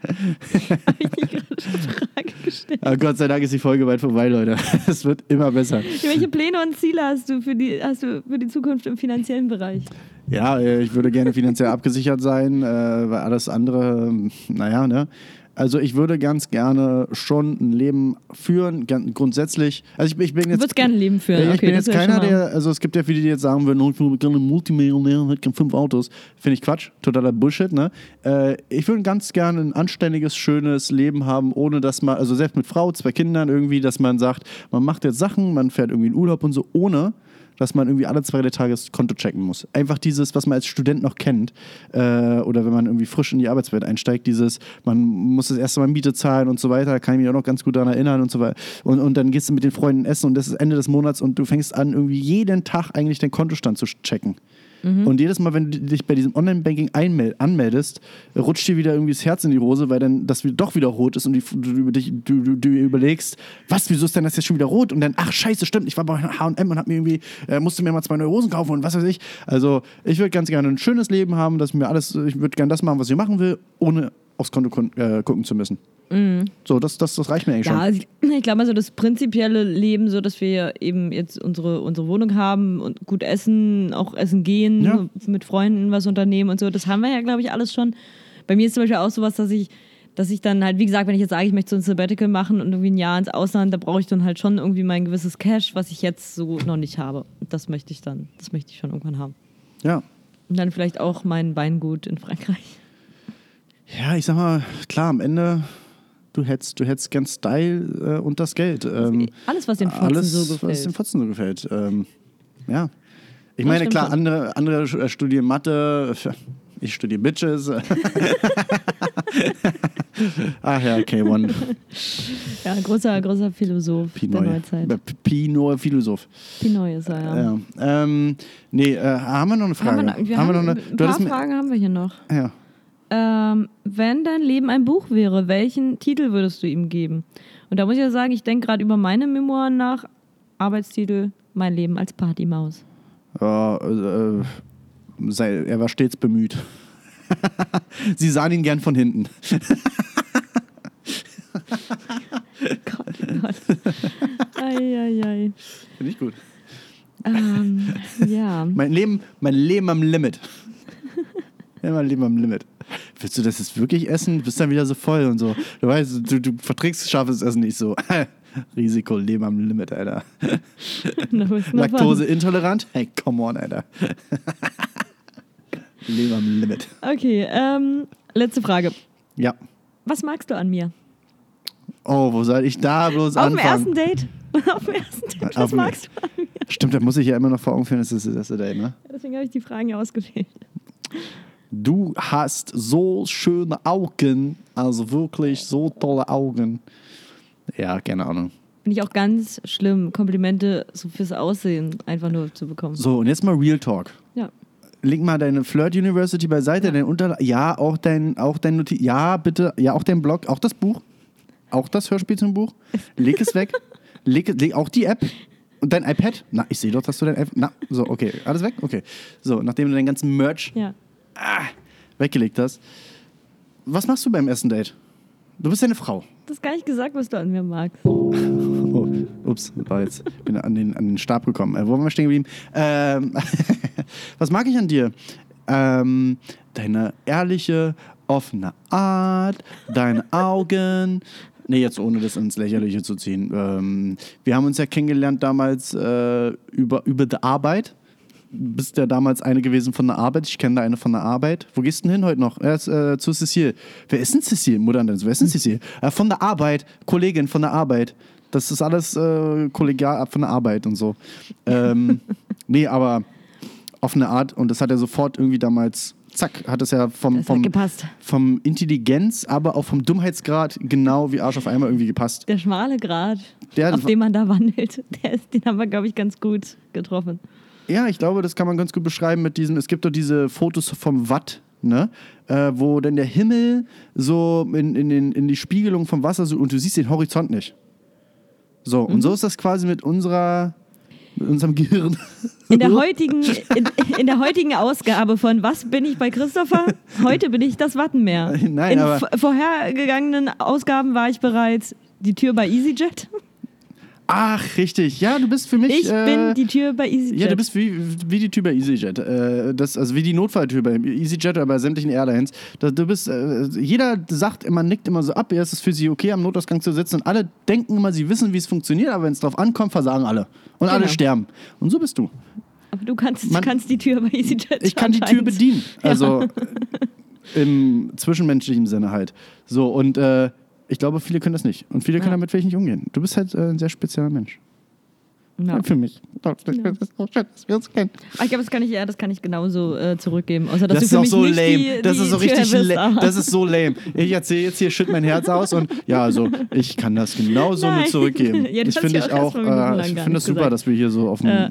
Habe ich nicht gerade eine Frage gestellt? Aber Gott sei Dank ist die Folge weit vorbei, Leute. <laughs> Es wird immer besser. Welche Pläne und Ziele hast du für die, hast du für die Zukunft im finanziellen Bereich? Ja, äh, ich würde gerne finanziell abgesichert sein, äh, weil alles andere, naja, ne? Also ich würde ganz gerne schon ein Leben führen, ganz grundsätzlich. Also ich, ich bin Du jetzt würdest gerne ein Leben führen. Ich okay, bin jetzt keiner, der, also es gibt ja viele, die jetzt sagen würden, oh, ich würde gerne Multimillionär und hätte fünf Autos. Finde ich Quatsch, totaler Bullshit, ne? Äh, ich würde ganz gerne ein anständiges, schönes Leben haben, ohne dass man, also selbst mit Frau, zwei Kindern irgendwie, dass man sagt, man macht jetzt Sachen, man fährt irgendwie in Urlaub und so, ohne dass man irgendwie alle zwei, Tage das Konto checken muss. Einfach dieses, was man als Student noch kennt, äh, oder wenn man irgendwie frisch in die Arbeitswelt einsteigt, dieses, man muss das erste Mal Miete zahlen und so weiter, kann ich mich auch noch ganz gut daran erinnern und so weiter. Und, und dann gehst du mit den Freunden essen und das ist Ende des Monats und du fängst an, irgendwie jeden Tag eigentlich den Kontostand zu checken. Und jedes Mal, wenn du dich bei diesem Online-Banking anmeldest, rutscht dir wieder irgendwie das Herz in die Hose, weil dann das doch wieder rot ist und du, du, du, du überlegst, was, wieso ist denn das jetzt schon wieder rot? Und dann, ach scheiße, stimmt, ich war bei H&M und hab mir irgendwie, äh, musste mir mal zwei neue Hosen kaufen und was weiß ich. Also ich würde ganz gerne ein schönes Leben haben, dass mir alles, ich würde gerne das machen, was ich machen will, ohne aufs Konto äh, gucken zu müssen. So, das, das, das reicht mir eigentlich Ja, schon. ich, ich glaube, also das prinzipielle Leben, so dass wir eben jetzt unsere, unsere Wohnung haben und gut essen, auch essen gehen, Ja. mit Freunden was unternehmen und so, das haben wir ja, glaube ich, alles schon. Bei mir ist zum Beispiel auch sowas, dass ich, dass ich dann halt, wie gesagt, wenn ich jetzt sage, ich möchte so ein Sabbatical machen und irgendwie ein Jahr ins Ausland, da brauche ich dann halt schon irgendwie mein gewisses Cash, was ich jetzt so noch nicht habe. Das möchte ich dann, das möchte ich schon irgendwann haben. Ja. Und dann vielleicht auch mein Weingut in Frankreich. Ja, ich sag mal, klar, am Ende, du hättest, du hättest gern Style äh, und das Geld. Ähm, Alles, was den Fotzen alles, so was gefällt. den Fotzen so gefällt. Ähm, ja. Ich meine, klar, andere, andere äh, studieren Mathe, <laughs> ich studiere Bitches. <laughs> Ach ja, K1, Ja, großer, großer Philosoph der Pinoy. Neuzeit. Äh, Pinoy Philosoph. Pinoy ist er, ja. Ja. Ähm, nee, äh, haben wir noch eine Frage? Haben wir, noch, wir haben haben, wir noch eine, ein paar Fragen haben wir hier noch. Ja. Ähm, wenn dein Leben ein Buch wäre, welchen Titel würdest du ihm geben? Und da muss ich ja sagen, ich denke gerade über meine Memoiren nach. Arbeitstitel: Mein Leben als Partymaus. Ja, äh, sei, er war stets bemüht. <laughs> Sie sahen ihn gern von hinten. <laughs> Gott, oh Gott. Eieiei. Finde ich gut. Ähm, ja. Mein Leben, mein Leben am Limit. Ja, <laughs> mein Leben am Limit. Willst du das jetzt wirklich essen? Du bist dann wieder so voll und so. Du weißt, du, du verträgst scharfes Essen nicht so. <laughs> Risiko, Leben am Limit, Alter. <laughs> Laktose intolerant? Hey, come on, Alter. <laughs> Leben am Limit. Okay, ähm, letzte Frage. Ja. Was magst du an mir? Oh, wo soll ich da bloß Auf dem anfangen? ersten Date. Auf dem ersten Date. Auf Was dem- magst du an mir? Stimmt, da muss ich ja immer noch vor Augen führen, das ist das erste Date, ne? Deswegen habe ich die Fragen ja ausgewählt. Du hast so schöne Augen, also wirklich so tolle Augen. Ja, keine Ahnung. Finde ich auch ganz schlimm, Komplimente so fürs Aussehen einfach nur zu bekommen. So, und jetzt mal Real Talk. Ja. Leg mal deine Flirt University beiseite, dein Unter ja, auch dein auch dein Noti ja, bitte, ja, auch dein Blog, auch das Buch, auch das Hörspiel zum Buch. Leg es weg. <laughs> leg, leg auch die App und dein iPad. Na, ich sehe doch, dass du dein iPad. Na, so, okay, alles weg? Okay. So, nachdem du deinen ganzen Merch Ja. Weggelegt hast. Was machst du beim ersten Date? Du bist ja eine Frau. Das gar nicht gesagt, was du an mir magst. <laughs> Oh, ups, war jetzt bin an den, an den Stab gekommen. Äh, wo waren wir stehen geblieben? Ähm, <laughs> was mag ich an dir? Ähm, deine ehrliche, offene Art, deine Augen. Nee, jetzt ohne das ins Lächerliche zu ziehen. Ähm, wir haben uns ja kennengelernt damals äh, über, über die Arbeit. Du bist ja damals eine gewesen von der Arbeit. Ich kenne da eine von der Arbeit. Wo gehst du denn hin heute noch? Er ist, äh, zu Cecile. Wer ist denn Cecile? Mutter, wer ist denn Cecile? Äh, von der Arbeit. Kollegin von der Arbeit. Das ist alles äh, kollegial ab von der Arbeit und so. Ähm, <laughs> nee, aber auf eine Art. Und das hat er sofort irgendwie damals, zack, hat es ja vom, Das vom, vom Intelligenz, aber auch vom Dummheitsgrad genau wie Arsch auf einmal irgendwie gepasst. Der schmale Grat, Der, auf dem man da wandelt, <laughs> der ist, den haben wir, glaube ich, ganz gut getroffen. Ja, ich glaube, das kann man ganz gut beschreiben mit diesem, es gibt doch diese Fotos vom Watt, ne? Äh, wo dann der Himmel so in, in, den, in die Spiegelung vom Wasser so und du siehst den Horizont nicht. So, und so ist das quasi mit unserer, mit unserem Gehirn. In der <laughs> heutigen, in, in der heutigen Ausgabe von Was bin ich bei Christopher? Heute bin ich das Wattenmeer. Nein, in vorhergegangenen Ausgaben war ich bereits die Tür bei EasyJet. Ach, richtig. Ja, du bist für mich. Ich äh, bin die Tür bei EasyJet. Ja, du bist wie, wie die Tür bei EasyJet. Äh, das, also wie die Notfalltür bei EasyJet oder bei sämtlichen Airlines. Da, du bist, äh, jeder sagt immer, nickt immer so ab, ja, es ist für sie okay, am Notausgang zu sitzen. Und alle denken immer, sie wissen, wie es funktioniert, aber wenn es drauf ankommt, versagen alle. Und alle Genau. sterben. Und so bist du. Aber du kannst, Man- du kannst die Tür bei EasyJet. Ich kann die Tür bedienen. Also im zwischenmenschlichen Sinne halt. So, und äh, ich glaube, viele können das nicht. Und viele können Ja. damit vielleicht nicht umgehen. Du bist halt äh, ein sehr spezieller Mensch. Ja. Für mich. Das ist so schön, dass wir uns kennen. Aber ich glaube, das kann ich, ja, das kann ich genauso äh, zurückgeben. Außer, dass Das ist auch mich so nicht lame. Die, das die ist so richtig lame. Das ist so lame. Ich erzähle jetzt hier, schütt mein Herz aus und ja, also ich kann das genauso Nein. mit zurückgeben. <laughs> Ja, das ich finde ich auch äh, ich finde das nicht super, gesagt. dass wir hier so auf dem. Äh,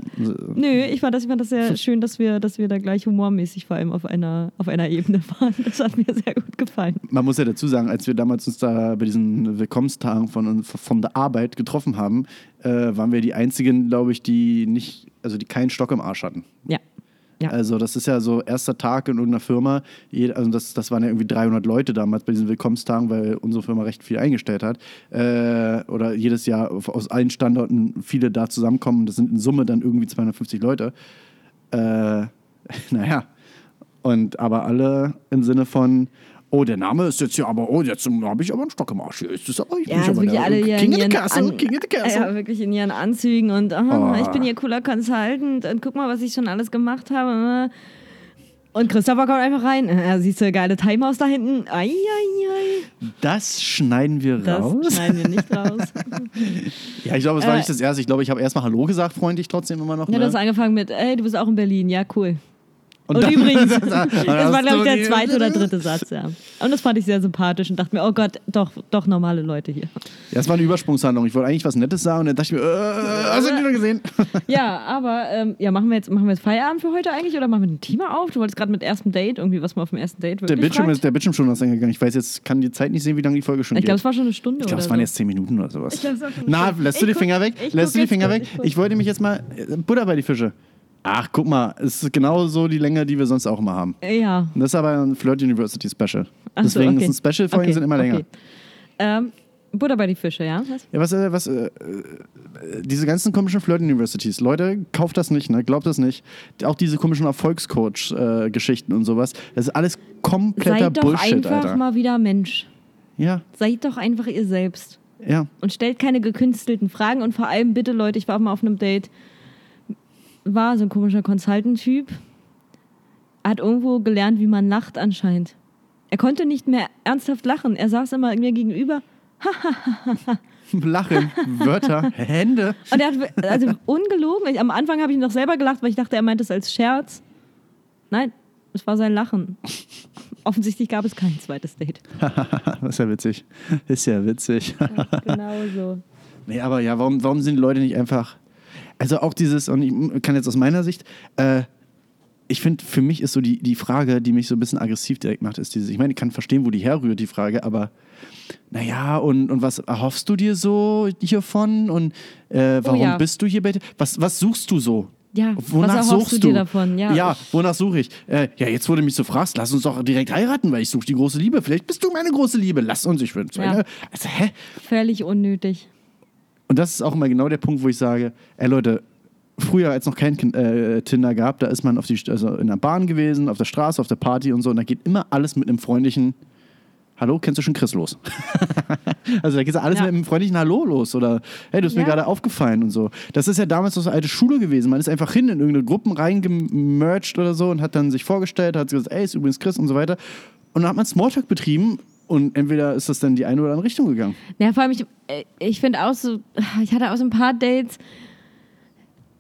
Nö, ich fand das, ich fand das sehr schön, dass wir, dass wir da gleich humormäßig vor allem auf einer, auf einer Ebene waren. Das hat mir sehr gut gefallen. Man muss ja dazu sagen, als wir damals uns da bei diesen Willkommenstagen von, von der Arbeit getroffen haben, äh, waren wir die einzigen, glaube ich, die nicht, also die keinen Stock im Arsch hatten. Ja. Ja. Also das ist ja so erster Tag in irgendeiner Firma. Also das, das waren ja irgendwie 300 Leute damals bei diesen Willkommenstagen, weil unsere Firma recht viel eingestellt hat. Äh, oder jedes Jahr aus allen Standorten viele da zusammenkommen. Und das sind in Summe dann irgendwie 250 Leute. Äh, <laughs> naja. Und aber alle im Sinne von, oh, der Name ist jetzt hier aber, oh, jetzt habe ich aber einen Stock im Arsch. Hier ist das aber, ich bin Ja, ich also aber wirklich alle hier King in in the ihren, Castle, An King in the <laughs> Castle. ja, wirklich in ihren Anzügen und aha, Oh. ich bin hier cooler Consultant und guck mal, was ich schon alles gemacht habe. Und Christopher kommt einfach rein. Ja, siehst du, geile Timehouse da hinten. Ei, ei, ei. Das schneiden wir Das raus. schneiden wir nicht raus. <laughs> Ja, ich glaube, es war Äh, nicht das erste. Ich glaube, ich habe erstmal Hallo gesagt, freundlich trotzdem immer noch. Ja, ne? du hast angefangen mit, ey, du bist auch in Berlin. Ja, cool. Und, dann- übrigens, <laughs> das war, glaube du ich, der zweite oder dritte <laughs> Satz, ja. Und das fand ich sehr sympathisch und dachte mir, oh Gott, doch, doch normale Leute hier. Ja, es war eine Übersprungshandlung. Ich wollte eigentlich was Nettes sagen und dann dachte ich mir, äh, hast du wieder gesehen? <laughs> Ja, aber ähm, ja, machen wir, jetzt, machen wir jetzt Feierabend für heute eigentlich oder machen wir ein Thema auf? Du wolltest gerade mit erstem Date irgendwie was mal auf dem ersten Date Der wirklich Bildschirm, fragt? ist, der Bildschirm schon was eingegangen. Ich weiß jetzt, kann die Zeit nicht sehen, wie lange die Folge schon Ich geht. glaube, es war schon eine Stunde Ich glaube, es waren so. jetzt zehn Minuten oder sowas. Ich glaub, Na, lässt du Ich die guck- Finger weg? ich Lässt du die Finger weg? ich. Ich wollte mich jetzt mal. äh, Butter bei die Fische. Ach, guck mal, es ist genau so die Länge, die wir sonst auch immer haben. Ja. Und das ist aber ein Flirt University Special. Ach so, Deswegen okay. ist ein Special-Folgen Okay, sind immer länger. okay. Ähm, Butter bei die Fische, ja? Was? Ja, was, äh, was, äh, äh, diese ganzen komischen Flirt-Universities, Leute, kauft das nicht, ne? Glaubt das nicht. Auch diese komischen Erfolgscoach-Geschichten und sowas, das ist alles kompletter Seid doch Bullshit, einfach Alter. mal wieder Mensch. Ja, Seid doch einfach ihr selbst. ja. Und stellt keine gekünstelten Fragen. Und vor allem, bitte, Leute, ich war auch mal auf einem Date, war so ein komischer Consultant-Typ, hat irgendwo gelernt, wie man lacht anscheinend. Er konnte nicht mehr ernsthaft lachen. Er saß immer mir gegenüber, <laughs> Lachen, Wörter, Hände. Und er hat, also ungelogen, ich, am Anfang habe ich noch selber gelacht, weil ich dachte, er meint es als Scherz. Nein, es war sein Lachen. Offensichtlich gab es kein zweites Date. <laughs> das ist ja witzig. Ist ja witzig. genau so. Nee, aber ja, warum, warum sind die Leute nicht einfach. Also auch dieses, und ich kann jetzt aus meiner Sicht, äh, ich finde, für mich ist so die, die Frage, die mich so ein bisschen aggressiv direkt macht, ist dieses, ich meine, ich kann verstehen, wo die herrührt, die Frage, aber naja, und, und was erhoffst du dir so hiervon? Und äh, warum ja. bist du hier bei Was, was suchst du so? Ja, Wonach was erhoffst suchst du du? dir davon? Ja, ja wonach suche ich? Äh, ja, jetzt, du mich so fragst, lass uns doch direkt heiraten, weil ich suche die große Liebe. Vielleicht bist du meine große Liebe. Lass uns, ich bin Ja. Also, hä? Völlig unnötig. Und das ist auch immer genau der Punkt, wo ich sage, ey Leute, früher, als noch kein äh, Tinder gab, da ist man auf die, also in der Bahn gewesen, auf der Straße, auf der Party und so, und da geht immer alles mit einem freundlichen Hallo, kennst du schon Chris los? <laughs> also da geht alles Ja. mit einem freundlichen Hallo los oder hey, du bist mir Ja. gerade aufgefallen und so. Das ist ja damals noch so alte Schule gewesen. Man ist einfach hin in irgendeine Gruppen reingemerged oder so und hat dann sich vorgestellt, hat gesagt, ey, ist übrigens Chris und so weiter. Und dann hat man Smalltalk betrieben und entweder ist das dann die eine oder andere Richtung gegangen. Ja, vor allem, ich, äh, ich finde auch so, ich hatte auch so ein paar Dates,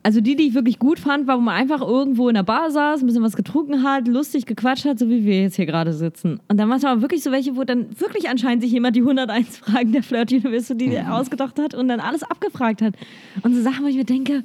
also die, die ich wirklich gut fand, war, wo man einfach irgendwo in der Bar saß, ein bisschen was getrunken hat, lustig gequatscht hat, so wie wir jetzt hier gerade sitzen. Und dann war es aber wirklich so welche, wo dann wirklich anscheinend sich jemand die 101 Fragen der Flirt University Mhm. ausgedacht hat und dann alles abgefragt hat. Und so Sachen, wo ich mir denke,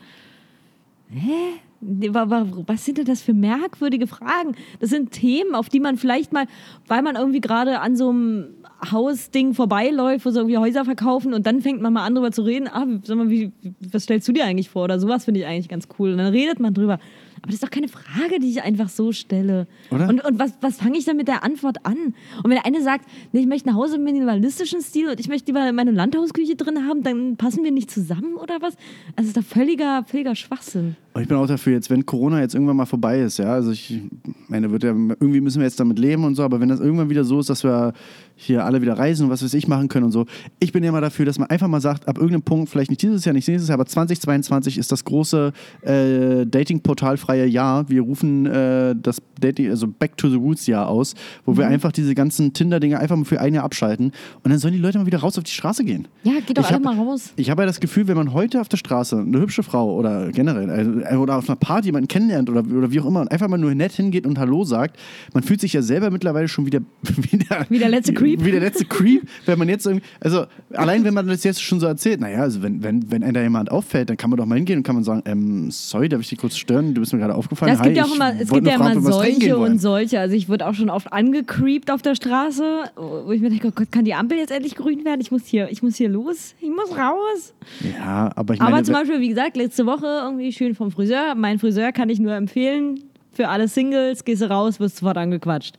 hä? Wa- wa- Was sind denn das für merkwürdige Fragen? Das sind Themen, auf die man vielleicht mal, weil man irgendwie gerade an so einem Hausding vorbeiläuft, wo sie irgendwie Häuser verkaufen und dann fängt man mal an drüber zu reden. Ah, sag mal, wie, was stellst du dir eigentlich vor? Oder sowas finde ich eigentlich ganz cool. Und dann redet man drüber. Aber das ist doch keine Frage, die ich einfach so stelle. Oder? Und, und was, was fange ich dann mit der Antwort an? Und wenn der eine sagt, nee, ich möchte ein Haus im minimalistischen Stil und ich möchte lieber meine Landhausküche drin haben, dann passen wir nicht zusammen oder was? Also das ist doch völliger, völliger Schwachsinn. Aber ich bin auch dafür, jetzt, wenn Corona jetzt irgendwann mal vorbei ist, ja, also ich meine, wird ja, irgendwie müssen wir jetzt damit leben und so, aber wenn das irgendwann wieder so ist, dass wir hier alle wieder reisen und was weiß ich machen können und so, ich bin ja mal dafür, dass man einfach mal sagt, ab irgendeinem Punkt, vielleicht nicht dieses Jahr, nicht nächstes Jahr, aber 2022 ist das große äh, Dating-Portal-freie Jahr. Wir rufen äh, das Dating, also Back to the Roots Jahr aus, wo wir einfach diese ganzen Tinder-Dinge einfach mal für ein Jahr abschalten und dann sollen die Leute mal wieder raus auf die Straße gehen. Ja, geht doch Ich alle hab- mal raus. Ich habe ja das Gefühl, wenn man heute auf der Straße eine hübsche Frau oder generell äh, oder auf einer Party jemanden kennenlernt oder, oder wie auch immer und einfach mal nur nett hingeht und Hallo sagt, man fühlt sich ja selber mittlerweile schon wieder <laughs> wieder, Wie der letzte Creep. Wie der letzte Creep, wenn man jetzt irgendwie, also allein wenn man das jetzt schon so erzählt, naja, also wenn, wenn, wenn einem da jemand auffällt, dann kann man doch mal hingehen und kann man sagen, ähm, sorry, darf ich dich kurz stören? Du bist mir gerade aufgefallen. Ja, es gibt ja auch immer, es gibt ja immer solche und solche. Also ich wurde auch schon oft angecreept auf der Straße, wo ich mir denke, oh Gott, kann die Ampel jetzt endlich grün werden? Ich muss hier, ich muss hier los, ich muss raus. Ja, aber ich meine, Aber zum Beispiel, wie gesagt, letzte Woche irgendwie schön vom Friseur. Mein Friseur kann ich nur empfehlen. Für alle Singles, gehst du raus, wirst sofort angequatscht.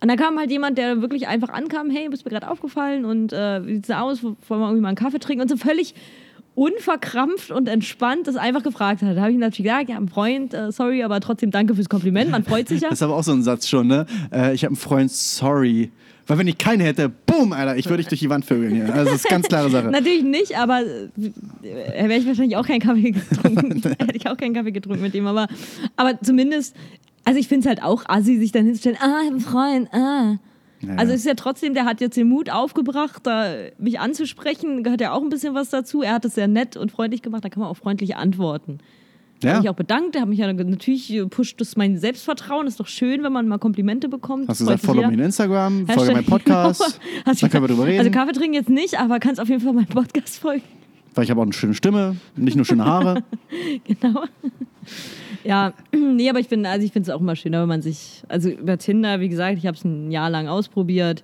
Und dann kam halt jemand, der wirklich einfach ankam, hey, bist mir gerade aufgefallen und äh, wie sieht's aus, wollen wir irgendwie mal einen Kaffee trinken und so völlig unverkrampft und entspannt das einfach gefragt hat. Da habe ich natürlich gesagt, ja, ein Freund, äh, sorry, aber trotzdem danke fürs Kompliment, man freut sich ja. <laughs> Das ist aber auch so ein Satz schon, ne? Äh, ich habe einen Freund, sorry. Weil wenn ich keinen hätte, boom, Alter, ich würde dich durch die Wand vögeln hier. Also das ist ganz klare Sache. <laughs> Natürlich nicht, aber äh, hätte ich wahrscheinlich auch keinen Kaffee getrunken. <laughs> hätte ich auch keinen Kaffee getrunken mit ihm, aber, aber zumindest, also ich finde es halt auch assi, sich dann hinzustellen, ah, ich habe einen Freund, ah. Ja, Also ist ja trotzdem, der hat jetzt den Mut aufgebracht, mich anzusprechen, gehört ja auch ein bisschen was dazu. Er hat es sehr nett und freundlich gemacht, da kann man auch freundlich antworten. Ja. Habe mich auch bedankt, er hat mich ja natürlich pusht das mein Selbstvertrauen. Ist doch schön, wenn man mal Komplimente bekommt. Hast du gesagt, follow in Instagram, Hashtag- folge meinen Podcast. <laughs> Genau. Hast Dann können wir drüber reden. Also Kaffee trinken jetzt nicht, aber kannst auf jeden Fall meinen Podcast folgen. weil ich habe auch eine schöne Stimme, nicht nur schöne Haare. <laughs> Genau. Ja, <clears throat> nee, aber ich bin, also ich finde es auch immer schöner, wenn man sich, also über Tinder, wie gesagt, ich habe es ein Jahr lang ausprobiert,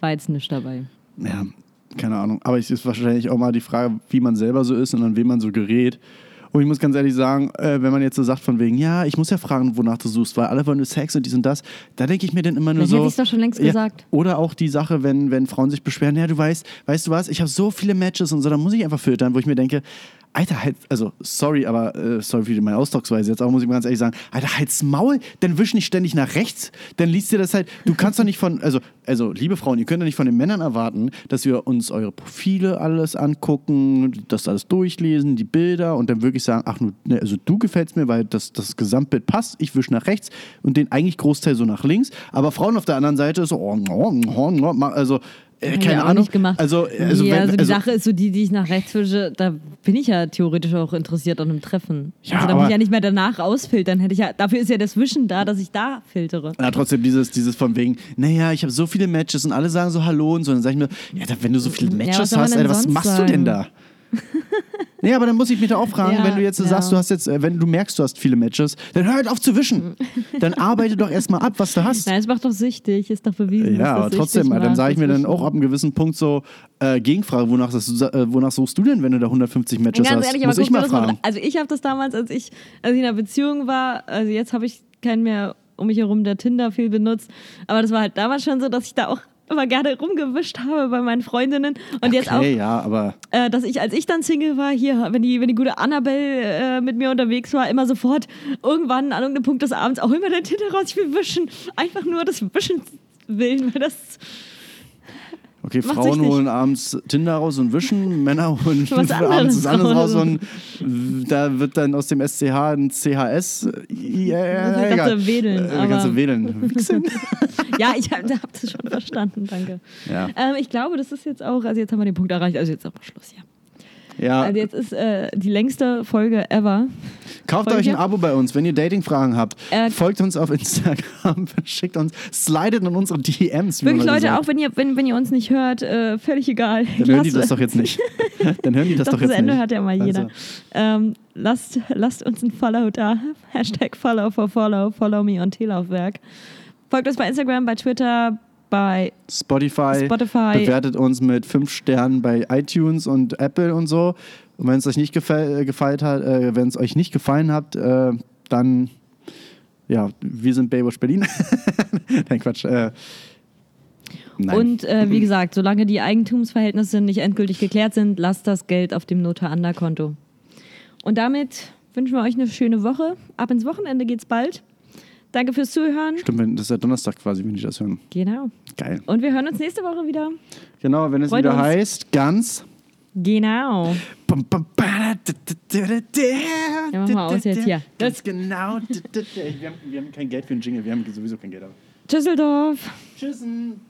war jetzt nicht dabei. ja, keine Ahnung. Aber es ist wahrscheinlich auch mal die Frage, wie man selber so ist und an wen man so gerät. Und ich muss ganz ehrlich sagen, äh, wenn man jetzt so sagt von wegen, ja, ich muss ja fragen, wonach du suchst, weil alle wollen nur Sex und dies und das, da denke ich mir dann immer nur Dann so. hätte ich's doch schon längst ja, gesagt. Oder auch die Sache, wenn, wenn Frauen sich beschweren, ja, du weißt, weißt du was, ich habe so viele Matches und so, da muss ich einfach filtern, wo ich mir denke, Alter, halt, also sorry, aber äh, sorry für meine Ausdrucksweise jetzt, aber muss ich mal ganz ehrlich sagen, Alter, halt's Maul, dann wisch nicht ständig nach rechts, dann liest dir das halt, du kannst doch nicht von, also, also liebe Frauen, ihr könnt doch nicht von den Männern erwarten, dass wir uns eure Profile alles angucken, das alles durchlesen, die Bilder und dann wirklich sagen, ach, nur, ne, also du gefällst mir, weil das, das Gesamtbild passt, ich wisch nach rechts und den eigentlich Großteil so nach links, aber Frauen auf der anderen Seite so, oh, oh, oh, oh, also Äh, keine Ahnung. nicht gemacht. Also, also, nee, wenn, also die also Sache ist so, die, die ich nach rechts wische, da bin ich ja theoretisch auch interessiert an einem Treffen. Ja, also da muss ich ja nicht mehr danach ausfiltern. Hätte ich ja, dafür ist ja das Wischen da, dass ich da filtere. Ja, trotzdem dieses, dieses von wegen, naja, ich habe so viele Matches und alle sagen so Hallo und so. Dann sage ich mir, ja, wenn du so viele Ja, Matches was man hast, Alter, was machst du denn da? <laughs> nee, aber dann muss ich mich da auch fragen, Ja, wenn du jetzt ja. sagst, du hast jetzt, äh, wenn du merkst, du hast viele Matches, dann hör halt auf zu wischen. dann arbeite doch erstmal ab, was du hast. Nein, es macht doch süchtig, ist doch bewiesen. Ja, aber trotzdem, dann sage ich mir dann auch ab einem gewissen Punkt so äh, Gegenfrage, wonach, das, äh, wonach suchst du denn, wenn du da 150 Matches Ganz hast? ehrlich, aber muss ich mal das mal, fragen. also ich habe das damals, als ich, als ich in einer Beziehung war, also jetzt habe ich keinen mehr um mich herum, der Tinder viel benutzt, aber das war halt damals schon so, dass ich da auch immer gerne rumgewischt habe bei meinen Freundinnen. Und jetzt auch, Okay, ja, aber äh, dass ich, als ich dann Single war, hier, wenn die, wenn die gute Annabelle äh, mit mir unterwegs war, immer sofort irgendwann an irgendeinem Punkt des Abends auch immer der Tinder raus, ich will wischen, einfach nur das Wischen willen, weil das Okay, Macht Frauen holen abends Tinder raus und wischen, <laughs> Männer holen abends was anderes raus und da wird dann aus dem SCH ein CHS. Ja, ja, Also ich egal. dachte wedeln, Äh, aber- wählen. Wichsen. <laughs> Ja, ich habe hab das schon verstanden, danke. Ja. Ähm, ich glaube, das ist jetzt auch, also jetzt haben wir den Punkt erreicht, also jetzt aber Schluss hier. Ja. Also jetzt ist äh, die längste Folge ever. Kauft Folge? euch ein Abo bei uns, wenn ihr Dating-Fragen habt. Äh, Folgt uns auf Instagram, <laughs> schickt uns, slidet in unsere DMs. Wirklich, Leute, sagt. auch wenn ihr, wenn, wenn ihr uns nicht hört, äh, völlig egal. Dann hören die das doch jetzt nicht. <laughs> Dann hören die das doch, doch, das jetzt Ende nicht. hört ja mal jeder. Also, Ähm, lasst, lasst uns ein Follow da. Hashtag Follow for Follow. Follow me on Teelaufwerk. Folgt uns bei Instagram, bei Twitter, bei Spotify, Spotify. bewertet uns mit 5 Sternen bei iTunes und Apple und so. Und wenn es euch nicht gefällt, äh, gefallen hat, äh, wenn es euch nicht gefallen hat, äh, dann ja, wir sind Baywatch Berlin. <laughs> Nein, Quatsch. Äh, nein. Und äh, wie gesagt, solange die Eigentumsverhältnisse nicht endgültig geklärt sind, lasst das Geld auf dem Notar-Under-Konto. Und damit wünschen wir euch eine schöne Woche. Ab ins Wochenende geht's bald. Danke fürs Zuhören. Stimmt, das ist ja Donnerstag quasi, wenn ich das hören. Genau. Geil. Und wir hören uns nächste Woche wieder. Genau, wenn es Freut wieder uns. heißt, ganz. Genau. Bum, bum, ba, da, da, da, da, da, Ja, mach mal aus jetzt hier. Ganz genau. Wir, haben, wir haben kein Geld für einen Jingle, wir haben sowieso kein Geld. Aber. Düsseldorf. Tschüssen.